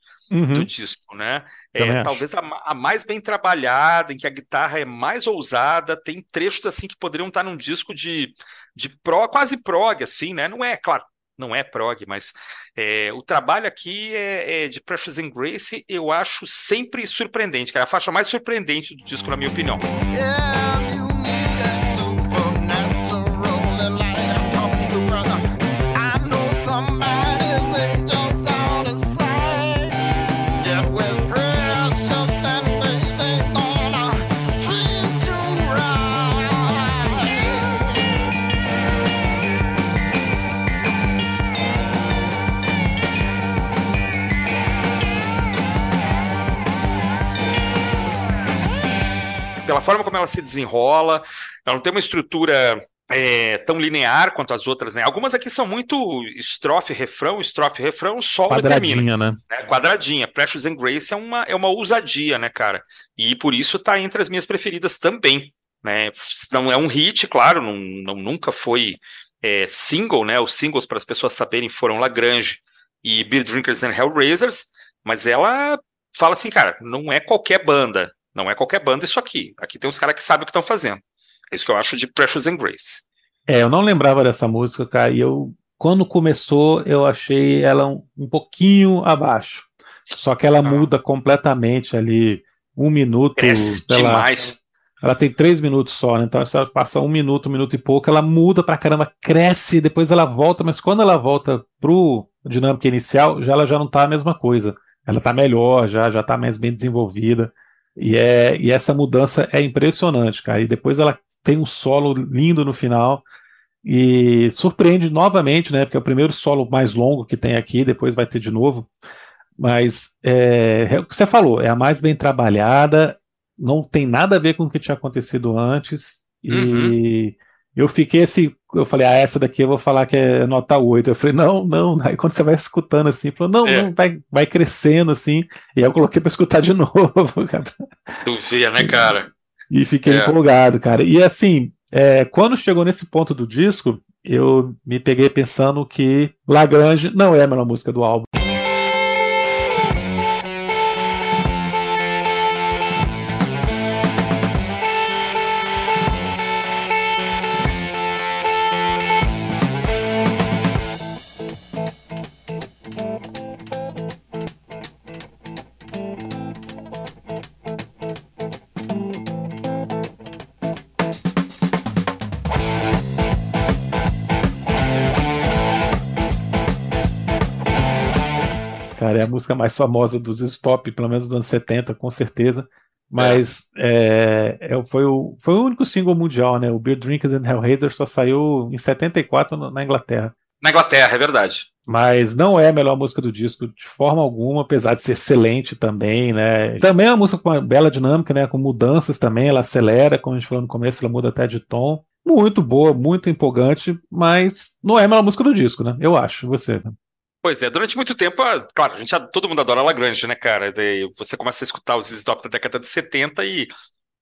do Uhum, disco, né? É talvez a, a mais bem trabalhada, em que a guitarra é mais ousada, tem trechos assim que poderiam estar num disco de, de pro, quase prog, assim, né? Não é, claro, não é prog, mas é, o trabalho aqui é, é de Precious and Grace, eu acho sempre surpreendente, cara. A faixa mais surpreendente do disco, na minha opinião. Yeah, pela forma como ela se desenrola, ela não tem uma estrutura é, tão linear quanto as outras, né? Algumas aqui são muito estrofe, refrão, estrofe, refrão, solo e termina. Quadradinha, né? né? Quadradinha. Precious and Grace é uma, é uma ousadia, né, cara? E por isso tá entre as minhas preferidas também, né? Não é um hit, claro, não, não- nunca foi é, single, né? Os singles, para as pessoas saberem, foram Lagrange e Beer Drinkers and Hellraisers, mas ela fala assim, cara, não é qualquer banda, não é qualquer banda isso aqui. Aqui tem uns caras que sabem o que estão fazendo. É isso que eu acho de Precious and Grace. É, eu não lembrava dessa música, cara, e eu, quando começou, eu achei ela um, um pouquinho abaixo. Só que ela Ah. muda completamente ali, um minuto, Cresce pela, demais. ela tem três minutos só, né? Então, se ela passa um minuto, um minuto e pouco, ela muda pra caramba, cresce, depois ela volta, mas quando ela volta pro dinâmica inicial, já ela já não tá a mesma coisa. Ela tá melhor, já, já tá mais bem desenvolvida. E, é, e essa mudança é impressionante, cara. E depois ela tem um solo lindo no final. E surpreende novamente, né? Porque é o primeiro solo mais longo que tem aqui, depois vai ter de novo. Mas é, é o que você falou, é a mais bem trabalhada, não tem nada a ver com o que tinha acontecido antes. E Uhum. eu fiquei assim, eu falei, ah, essa daqui eu vou falar que é nota 8. Eu falei, não, não. (laughs) Aí quando você vai escutando assim, falou, não, É. não, vai, vai crescendo assim. E aí eu coloquei pra escutar de (laughs) novo, cara. Tu vê, né, cara? E fiquei É. empolgado, cara. E assim, é, quando chegou nesse ponto do disco, eu me peguei pensando que Lagrange não é a melhor música do álbum. É a música mais famosa dos Stop, pelo menos dos anos 70, com certeza. Mas é, é, foi, o, foi o único single mundial, né? O Beer Drinkers and Hellraiser só saiu em 74 na na Inglaterra. Na Inglaterra, é verdade. Mas não é a melhor música do disco de forma alguma, apesar de ser excelente também, né? Também é uma música com uma bela dinâmica, né? Com mudanças também, ela acelera, como a gente falou no começo, ela muda até de tom. Muito boa, muito empolgante, mas não é a melhor música do disco, né? Eu acho, você. Pois é, durante muito tempo, ah, claro, a gente, todo mundo adora Lagrange, né, cara? Você começa a escutar os Stop da década de 70 e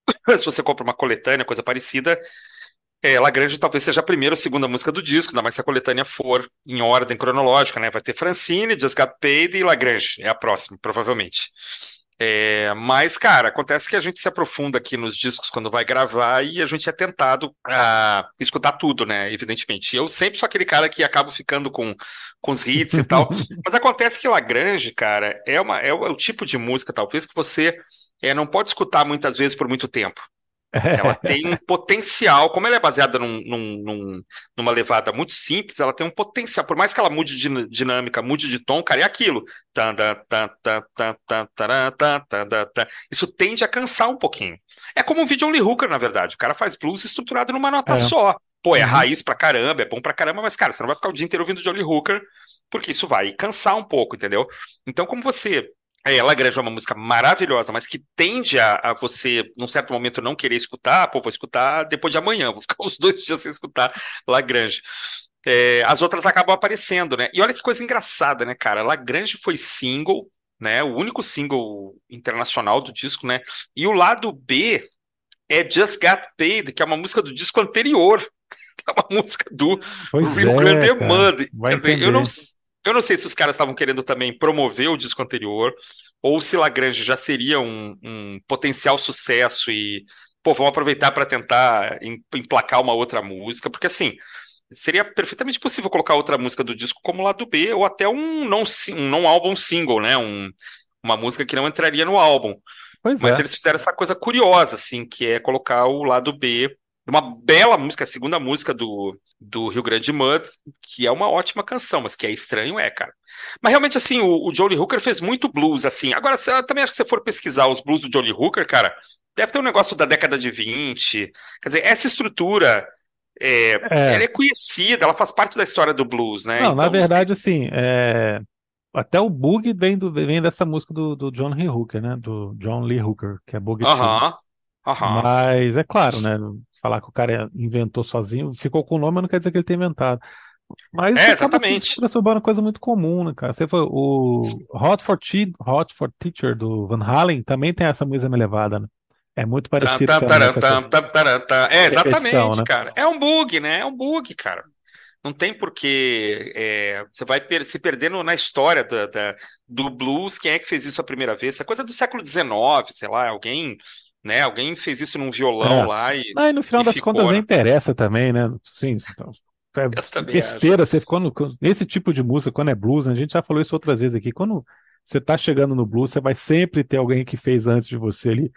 (coughs) se você compra uma coletânea, coisa parecida, é, Lagrange talvez seja a primeira ou segunda música do disco, ainda mais se a coletânea for em ordem cronológica, né? Vai ter Francine, Just Got Paid e Lagrange, é a próxima, provavelmente. É, mas, cara, acontece que a gente se aprofunda aqui nos discos quando vai gravar e a gente é tentado a escutar tudo, né? Evidentemente. Eu sempre sou aquele cara que acabo ficando com, com os hits e tal. (laughs) Mas acontece que Lagrange, cara, é, uma, é, o, é o tipo de música, talvez, que você é, não pode escutar muitas vezes por muito tempo. Ela tem um potencial, como ela é baseada num, num, num, numa levada muito simples, ela tem um potencial, por mais que ela mude de dinâmica, mude de tom, cara, é aquilo. Isso tende a cansar um pouquinho. É como um vídeo Only Hooker, na verdade. O cara faz blues estruturado numa nota é. só. Pô, é uhum. raiz pra caramba, é bom pra caramba, mas, cara, você não vai ficar o dia inteiro ouvindo Johnny Hooker, porque isso vai cansar um pouco, entendeu? Então, como você é, ela é uma música maravilhosa, mas que tende a, a, você, num certo momento, não querer escutar, pô, vou escutar depois de amanhã, vou ficar (laughs) os dois dias sem escutar Lagrange. É, as outras acabam aparecendo, né? E olha que coisa engraçada, né, cara? Lagrange foi single, né? O único single internacional do disco, né? E o lado B é Just Got Paid, que é uma música do disco anterior, (laughs) é uma música do pois Rio é, Grande Mud. Eu não, eu não sei se os caras estavam querendo também promover o disco anterior, ou se Lagrange já seria um, um potencial sucesso e, pô, vamos aproveitar para tentar emplacar uma outra música, porque assim, seria perfeitamente possível colocar outra música do disco como lado B, ou até um não, um não álbum single, né? Um, uma música que não entraria no álbum. Pois Mas é. eles fizeram essa coisa curiosa, assim, que é colocar o lado B uma bela música, a segunda música do, do Rio Grande Mud, que é uma ótima canção, mas que é estranho, é, cara. Mas realmente, assim, o, o Johnny Hooker fez muito blues, assim. Agora, se, também acho que se você for pesquisar os blues do Johnny Hooker, cara, deve ter um negócio da década de 20. Quer dizer, essa estrutura. É, é. Ela é conhecida, ela faz parte da história do blues, né? Não, então, na verdade, assim, é... até o bug vem, do, vem dessa música do, do John Lee Hooker, né? Do John Lee Hooker, que é bug. Aham. Uh -huh. -huh. Mas é claro, né? falar que o cara inventou sozinho, ficou com o nome, mas não quer dizer que ele tenha inventado. Mas é, exatamente. Isso uma coisa muito comum, né, cara? Você foi, o Hot for, Te Hot for Teacher do Van Halen também tem essa mesma elevada, né? É muito parecido. Tá, tá, tá, tá, é, exatamente, né? cara. É um bug, né? É um bug, cara. Não tem porquê. É, você vai per se perdendo na história do, da, do blues. Quem é que fez isso a primeira vez? Essa coisa do século XIX, sei lá, alguém né? Alguém fez isso num violão é. lá e. Ah, e no final das ficou, contas nem interessa também, né? Sim, então, é besteira, acho. você ficou no, esse tipo de música, quando é blues, né? a gente já falou isso outras vezes aqui, quando você tá chegando no blues, você vai sempre ter alguém que fez antes de você ali.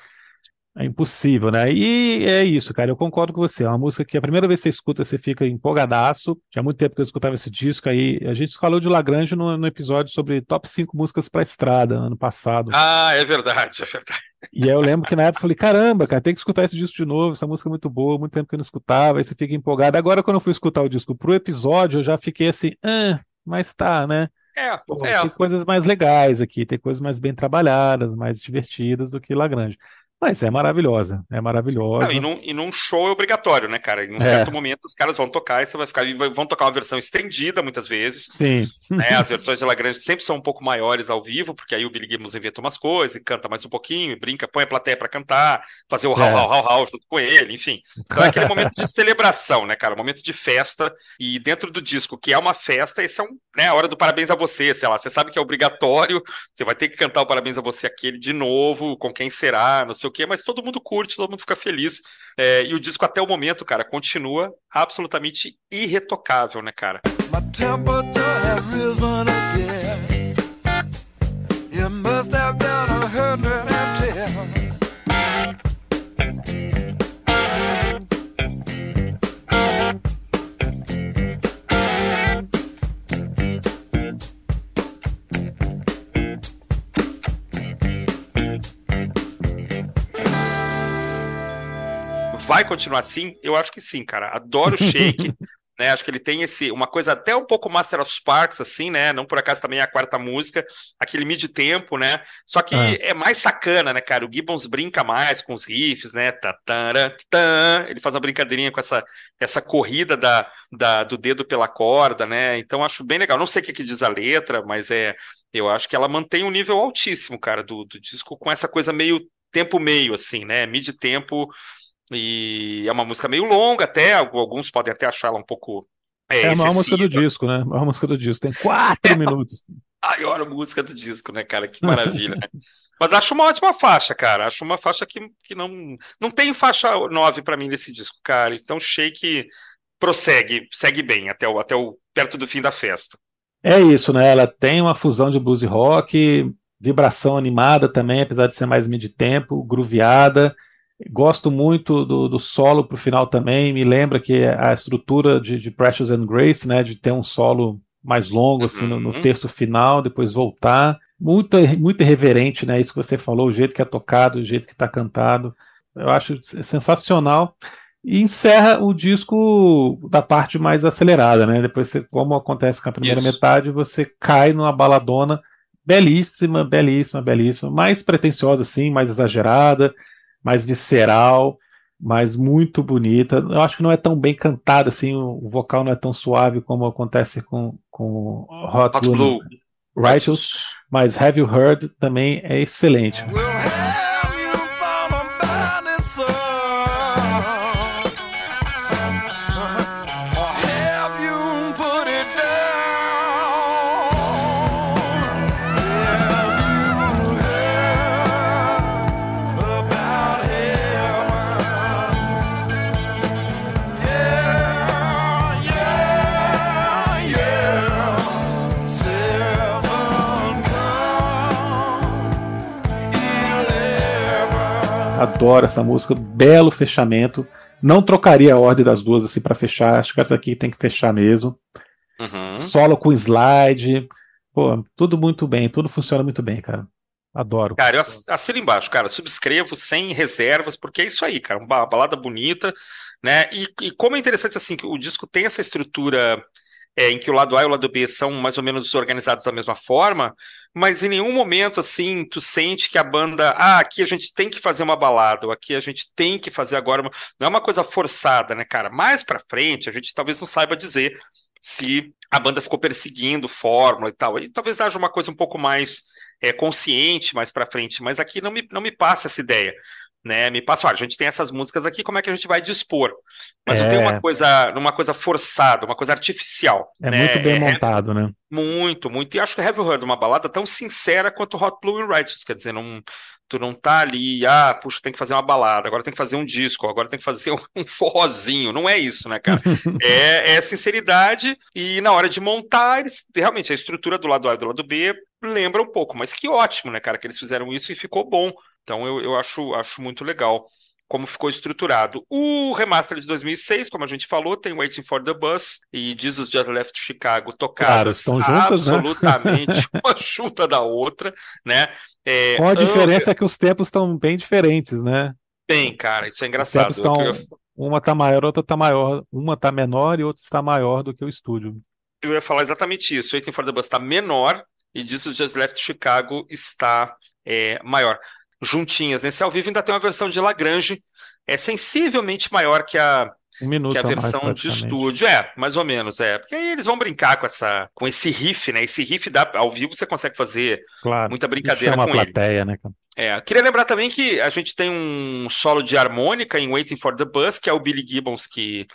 É impossível, né? E é isso, cara. Eu concordo com você. É uma música que a primeira vez que você escuta, você fica empolgadaço. Tinha muito tempo que eu escutava esse disco aí. A gente falou de Lagrange no, no episódio sobre top 5 músicas para estrada, ano passado. Ah, é verdade, é verdade. E aí eu lembro que na época eu falei, caramba, cara, tem que escutar esse disco de novo, essa música é muito boa, muito tempo que eu não escutava, aí você fica empolgado. Agora, quando eu fui escutar o disco pro episódio, eu já fiquei assim, ah, mas tá, né? É, Pô, é. Tem coisas mais legais aqui, tem coisas mais bem trabalhadas, mais divertidas do que Lagrange. Mas é maravilhosa, é maravilhosa. Não, e, num, e num show é obrigatório, né, cara? Em um é. certo momento os caras vão tocar e você vai ficar. Vão tocar uma versão estendida muitas vezes. Sim. Né? (laughs) As versões de Lagrange sempre são um pouco maiores ao vivo, porque aí o Billy Gibbons inventa umas coisas e canta mais um pouquinho, brinca, põe a plateia para cantar, fazer o rau, rau, rau, junto com ele, enfim. Então é aquele momento de celebração, né, cara? Um momento de festa. E dentro do disco, que é uma festa, esse é um, né, a hora do parabéns a você, sei lá. Você sabe que é obrigatório, você vai ter que cantar o parabéns a você aquele de novo, com quem será, não sei o quê, mas todo mundo curte, todo mundo fica feliz. É, e o disco até o momento, cara, continua absolutamente irretocável, né, cara? My risen again. Vai continuar assim? Eu acho que sim, cara. Adoro o Shake. (laughs) né? Acho que ele tem esse uma coisa até um pouco Master of Sparks assim, né? Não por acaso também é a quarta música, aquele mid tempo, né? Só que ah. é mais sacana, né, cara? O Gibbons brinca mais com os riffs, né? Tatara, tá, ele faz uma brincadeirinha com essa essa corrida da, da do dedo pela corda, né? Então acho bem legal. Não sei o que, que diz a letra, mas é eu acho que ela mantém um nível altíssimo, cara, do, do disco com essa coisa meio tempo meio assim, né? Mid tempo e é uma música meio longa, até. Alguns podem até achar ela um pouco. É, é a maior música do disco, né? A maior música do disco. Tem quatro (laughs) minutos. A maior música do disco, né, cara? Que maravilha, né? Mas acho uma ótima faixa, cara. Acho uma faixa que, que não. Não tem faixa 9 para mim nesse disco, cara. Então, Shake prossegue, segue bem até o, até o perto do fim da festa. É isso, né? Ela tem uma fusão de blues e rock vibração animada também, apesar de ser mais mid-tempo, grooveada. Gosto muito do, do solo pro final também. Me lembra que a estrutura de, de Precious and Grace, né, de ter um solo mais longo assim no, no Uhum. terço final, depois voltar. Muito, muito irreverente, né? Isso que você falou, o jeito que é tocado, o jeito que está cantado. Eu acho sensacional. E encerra o disco da parte mais acelerada, né? Depois, você, como acontece com a primeira Isso. metade, você cai numa baladona belíssima, belíssima, belíssima, mais pretensiosa, sim, mais exagerada, mais visceral, mas muito bonita. Eu acho que não é tão bem cantada, assim, o vocal não é tão suave como acontece com, com Hot, Hot Blue Blue. Righteous, mas Have You Heard também é excelente. Well, Adoro essa música, belo fechamento. Não trocaria a ordem das duas assim para fechar. Acho que essa aqui tem que fechar mesmo. Uhum. Solo com slide, pô, tudo muito bem, tudo funciona muito bem, cara. Adoro. Cara, eu ass- assino embaixo, cara. Subscrevo sem reservas, porque é isso aí, cara. Uma balada bonita, né? E, e como é interessante, assim, que o disco tem essa estrutura é, em que o lado A e o lado B são mais ou menos organizados da mesma forma, mas em nenhum momento, assim, tu sente que a banda, ah, aqui a gente tem que fazer uma balada, ou aqui a gente tem que fazer agora uma... Não é uma coisa forçada, né, cara? Mais pra frente, a gente talvez não saiba dizer se a banda ficou perseguindo fórmula e tal. E talvez haja uma coisa um pouco mais é, consciente mais pra frente, mas aqui não me, não me passa essa ideia. Né, me passa, olha, a gente tem essas músicas aqui, como é que a gente vai dispor? Mas não tem É. uma coisa, uma coisa forçada, uma coisa artificial. É né? muito bem É- montado, né? muito, muito. E acho que Have You Heard uma balada tão sincera quanto Hot Blue and Righteous. Quer dizer, não, tu não tá ali, ah, puxa, tem que fazer uma balada, agora tem que fazer um disco, agora tem que fazer um, (laughs) um forrozinho. Não é isso, né, cara? (laughs) é, é sinceridade e na hora de montar, eles, realmente, a estrutura do lado A e do lado B lembra um pouco, mas que ótimo, né, cara, que eles fizeram isso e ficou bom. Então eu, eu acho, acho muito legal como ficou estruturado. O remaster de 2006, como a gente falou, tem Waiting for the Bus e Jesus Just Left Chicago tocadas Claro, estão juntas, né? absolutamente (laughs) uma junta da outra, né? É, Com a diferença é que os tempos estão bem diferentes, né? Bem, cara, isso é Os engraçado. tempos estão. Eu, Uma tá maior, outra tá maior. Uma tá menor e outra está maior do que o estúdio. eu ia falar exatamente isso. Waiting for the Bus está menor e Jesus Just Left Chicago está é, maior. Juntinhas. Nesse ao vivo ainda tem uma versão de Lagrange, é sensivelmente maior que a, Um minuto que a a mais, versão de estúdio. É, mais ou menos, é. Porque aí eles vão brincar com essa, com esse riff, né? Esse riff dá, ao vivo você consegue fazer Claro. muita brincadeira chama a com ele. plateia, né, cara? É, queria lembrar também que a gente tem um solo de harmônica em Waiting for the Bus, que é o Billy Gibbons que,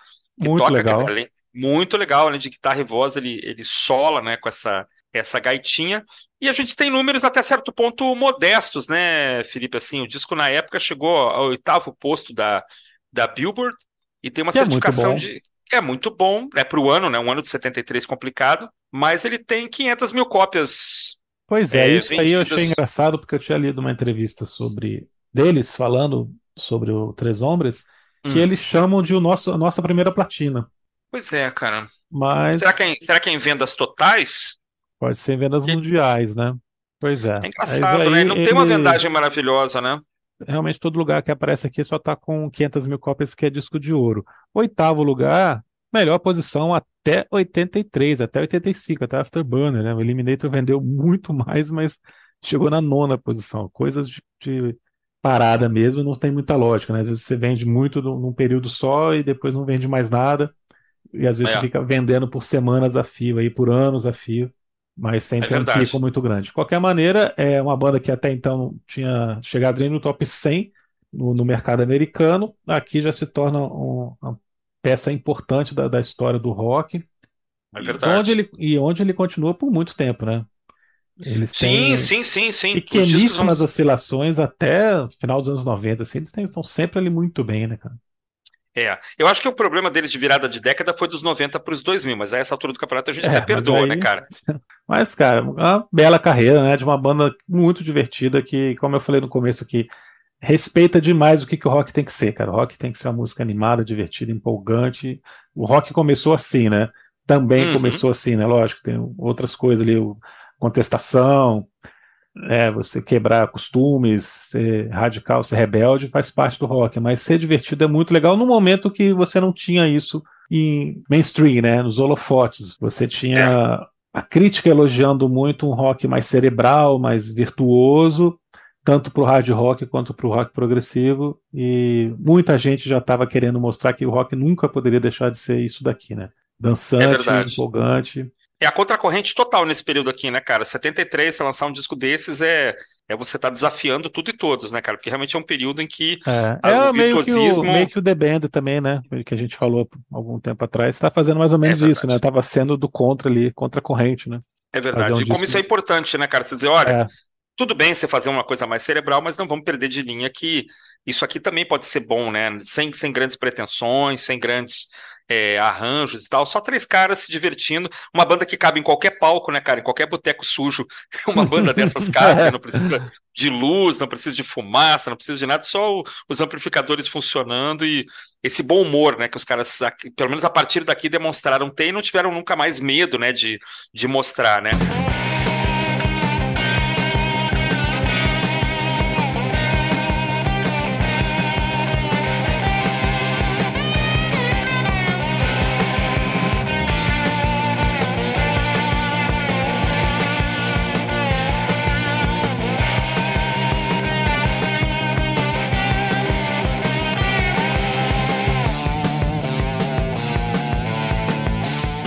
que Muito toca, legal. dizer, muito legal, além de guitarra e voz, ele, ele sola, né, com essa, essa gaitinha. E a gente tem números até certo ponto modestos, né, Felipe? Assim, o disco na época chegou ao oitavo posto da, da Billboard e tem uma Que é certificação bom. de. É muito bom, é para o ano, né? Um ano de 73 complicado, mas ele tem 500 mil cópias. Pois é, É, isso aí eu achei vendidas- engraçado porque eu tinha lido uma entrevista sobre deles falando sobre o Três Hombres, que Hum. eles chamam de o nosso, a nossa primeira platina. Pois é, cara. Mas Será que, é, será que é em vendas totais? Pode ser em vendas mundiais, né? Pois é. É engraçado, aí né? Não tem uma vendagem maravilhosa, né? Realmente todo lugar que aparece aqui só tá com 500 mil cópias que é disco de ouro. Oitavo lugar, melhor posição até 83, até 85, até Afterburner, né? O Eliminator vendeu muito mais, mas chegou na nona posição. Coisas de, de parada mesmo, não tem muita lógica, né? Às vezes você vende muito num num período só e depois não vende mais nada. E às vezes É. você fica vendendo por semanas a fio, aí por anos a fio, mas sem É ter um pico muito grande. De qualquer maneira, é uma banda que até então tinha chegado no top 100 no, no mercado americano, aqui já se torna um- uma peça importante da, da história do rock. É E verdade. onde ele, e onde ele continua por muito tempo, né? Eles Sim, sim, sim, sim. Pequeníssimas vão- oscilações até final dos anos 90, assim, eles têm- estão sempre ali muito bem, né, cara? É, eu acho que o problema deles de virada de década foi dos 90 para os 2000, mas a essa altura do campeonato a gente É, até perdoa, aí- né, cara? (laughs) Mas, cara, uma bela carreira, né? De uma banda muito divertida que, como eu falei no começo aqui, respeita demais o que, que o rock tem que ser, cara. O rock tem que ser uma música animada, divertida, empolgante. O rock começou assim, né? Também Uhum. começou assim, né? Lógico, tem outras coisas ali, o- contestação, é, você quebrar costumes, ser radical, ser rebelde, faz parte do rock. Mas ser divertido é muito legal no momento que você não tinha isso em mainstream, né? Nos holofotes. Você tinha a crítica elogiando muito um rock mais cerebral, mais virtuoso, tanto para o hard rock quanto para o rock progressivo, e muita gente já estava querendo mostrar que o rock nunca poderia deixar de ser isso daqui, né? É Dançante, verdade. empolgante. É a contracorrente total nesse período aqui, né, cara? 73, você lançar um disco desses é, é você tá desafiando tudo e todos, né, cara? Porque realmente é um período em que É, Ah, é o meio, que o, virtuosismo- meio que o The Band também, né? Que a gente falou algum tempo atrás, está fazendo mais ou menos É isso, né? Tava sendo do contra ali, contra a corrente, né? é verdade. Um E como isso é importante, né, cara? Você dizer, olha, É, tudo bem você fazer uma coisa mais cerebral, mas não vamos perder de linha que isso aqui também pode ser bom, né? Sem, sem grandes pretensões, sem grandes é, arranjos e tal. Só três caras se divertindo. Uma banda que cabe em qualquer palco, né, cara? Em qualquer boteco sujo. (laughs) Uma banda dessas cabe, não precisa de luz, não precisa de fumaça, não precisa de nada, só o- os amplificadores funcionando e esse bom humor, né? Que os caras, aqui- pelo menos a partir daqui, demonstraram ter e não tiveram nunca mais medo, né? De, de mostrar, né?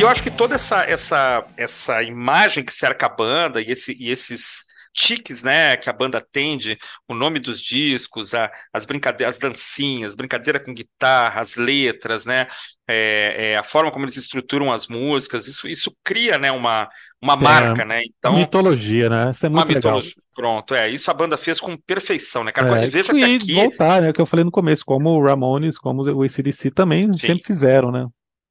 E eu acho que toda essa, essa, essa imagem que cerca a banda e, esse, e esses tiques, né, que a banda atende, o nome dos discos, a- as brincadeiras, as dancinhas, brincadeira com guitarra, as letras, né, é, é, a forma como eles estruturam as músicas, isso, isso cria, né, uma, uma marca, né, então... mitologia, né? Isso é Uma muito legal. mitologia. Pronto, é, isso a banda fez com perfeição, né, cara? É, Quando- veja que e aqui. voltar, né? O que eu falei no começo, como o Ramones, como o ACDC também Sim. sempre fizeram, né?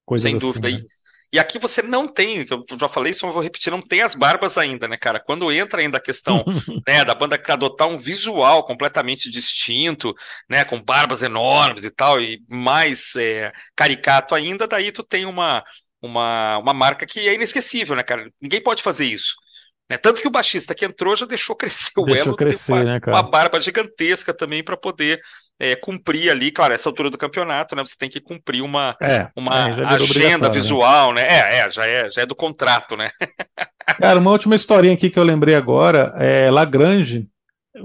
Coisas Sem assim, dúvida. né? E, aqui você não tem, eu já falei isso, mas vou repetir, não tem as barbas ainda, né, cara? Quando entra ainda a questão (laughs) né, da banda adotar um visual completamente distinto, né, com barbas enormes e tal, e mais é, caricato ainda, daí tu tem uma, uma, uma marca que é inesquecível, né, cara? Ninguém pode fazer isso. Né? Tanto que o baixista que entrou já deixou crescer o Deixou elo, crescer, uma, né, cara? uma barba gigantesca também para poder é, cumprir ali, claro, essa altura do campeonato, né? Você tem que cumprir uma, É, uma agenda né? visual, né? É, é, já é, já é do contrato, né? (laughs) Cara, uma última historinha aqui que eu lembrei agora é Lagrange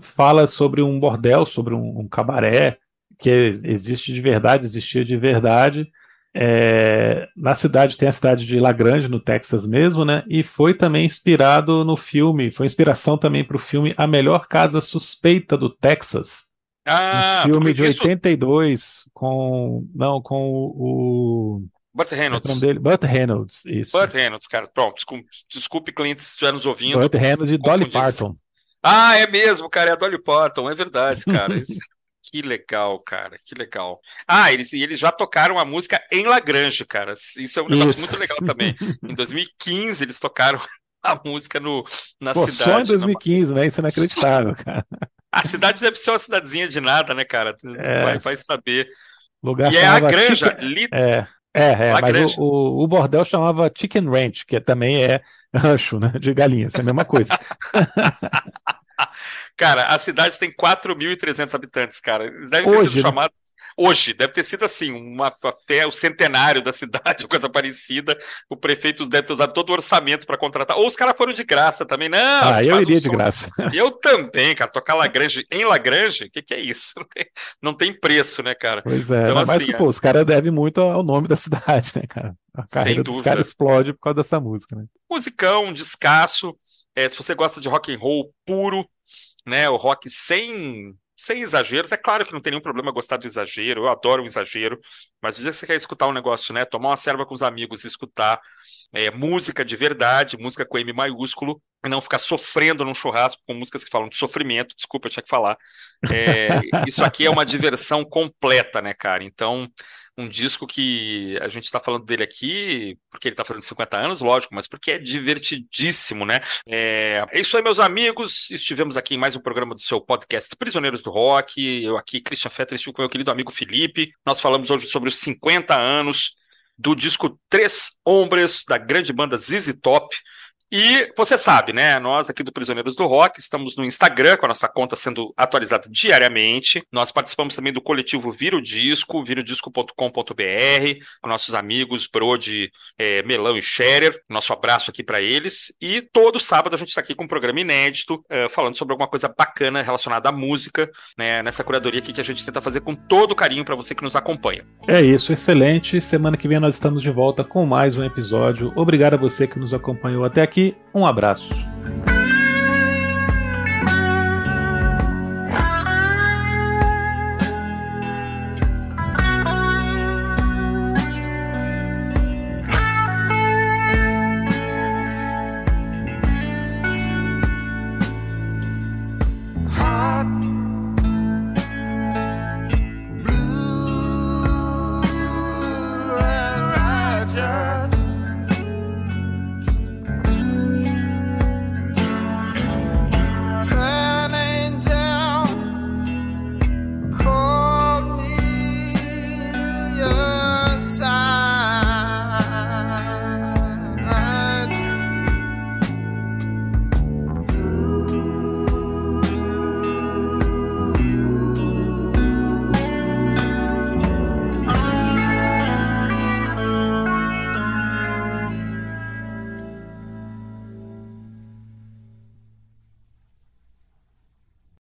fala sobre um bordel, sobre um, um cabaré que existe de verdade, existia de verdade. É, na cidade tem a cidade de Lagrange, no Texas mesmo, né? E foi também inspirado no filme, foi inspiração também para o filme A Melhor Casa Suspeita do Texas, Ah, um filme de porque isso- 82 com não com o, Burt é é o Reynolds. nome dele? Burt Reynolds, isso. Burt Reynolds, cara. Pronto, desculpe, desculpe clientes que estiverem nos ouvindo. Burt Reynolds e Dolly. Parton. Ah, é mesmo, cara, é a Dolly Parton, é verdade, cara. (laughs) Que legal, cara, que legal. Ah, eles, e eles já tocaram a música em Lagrange, cara. Isso é um negócio Isso. muito legal (laughs) também. Em 2015 eles tocaram (laughs) a música no, na Pô, cidade. só em na- 2015, né? Isso é inacreditável, cara. A cidade deve ser uma cidadezinha de nada, né, cara? É. Vai, vai saber. Lugar E é a granja, Chicken- li- É, é, é, La mas Granja. o, o, o bordel chamava Chicken Ranch, que também é rancho, né? De galinhas, é a mesma coisa. (laughs) Cara, a cidade tem 4.300 habitantes, cara. Eles devem ter Hoje, sido né? chamados. Hoje, deve ter sido assim, uma fé, o centenário da cidade, (laughs) coisa parecida. O prefeito deve ter usado todo o orçamento para contratar. Ou os caras foram de graça também. Não, Ah, eu faz um iria de graça. (laughs) Eu também, cara. Tocar Lagrange em Lagrange, o que, que é isso? Não (laughs) tem, não tem preço, né, cara? Pois é, Então, mas assim, pô, os caras devem muito ao nome da cidade, né, cara? A Sem carreira dos caras explode por causa dessa música, né? Musicão, descasso. É, se você gosta de rock and roll puro, né, o rock sem sem exageros, é claro que não tem nenhum problema gostar do exagero, eu adoro o exagero, mas dia que você quer escutar um negócio, né, tomar uma serva com os amigos escutar é, música de verdade, música com M maiúsculo, e não ficar sofrendo num churrasco com músicas que falam de sofrimento. Desculpa, eu tinha que falar. É, (laughs) isso aqui é uma diversão completa, né, cara? Então, um disco que a gente está falando dele aqui, porque ele está fazendo 50 anos, lógico, mas porque é divertidíssimo, né? É, é isso aí, meus amigos. Estivemos aqui em mais um programa do seu podcast Prisioneiros do Rock. Eu aqui, Christian Fetter, estive com meu querido amigo Felipe. Nós falamos hoje sobre os 50 anos do disco Três Ombres, da grande banda ZZ Top. E você sabe, né? Nós aqui do Prisioneiros do Rock estamos no Instagram com a nossa conta sendo atualizada diariamente. Nós participamos também do coletivo Viro Disco, virodisco.com.br, com nossos amigos Brode, é, Melão e Scherer. Nosso abraço aqui para eles. E todo sábado a gente está aqui com um programa inédito, é, falando sobre alguma coisa bacana relacionada à música, né? Nessa curadoria aqui que a gente tenta fazer com todo carinho para você que nos acompanha. É isso, excelente. Semana que vem nós estamos de volta com mais um episódio. Obrigado a você que nos acompanhou até aqui um abraço.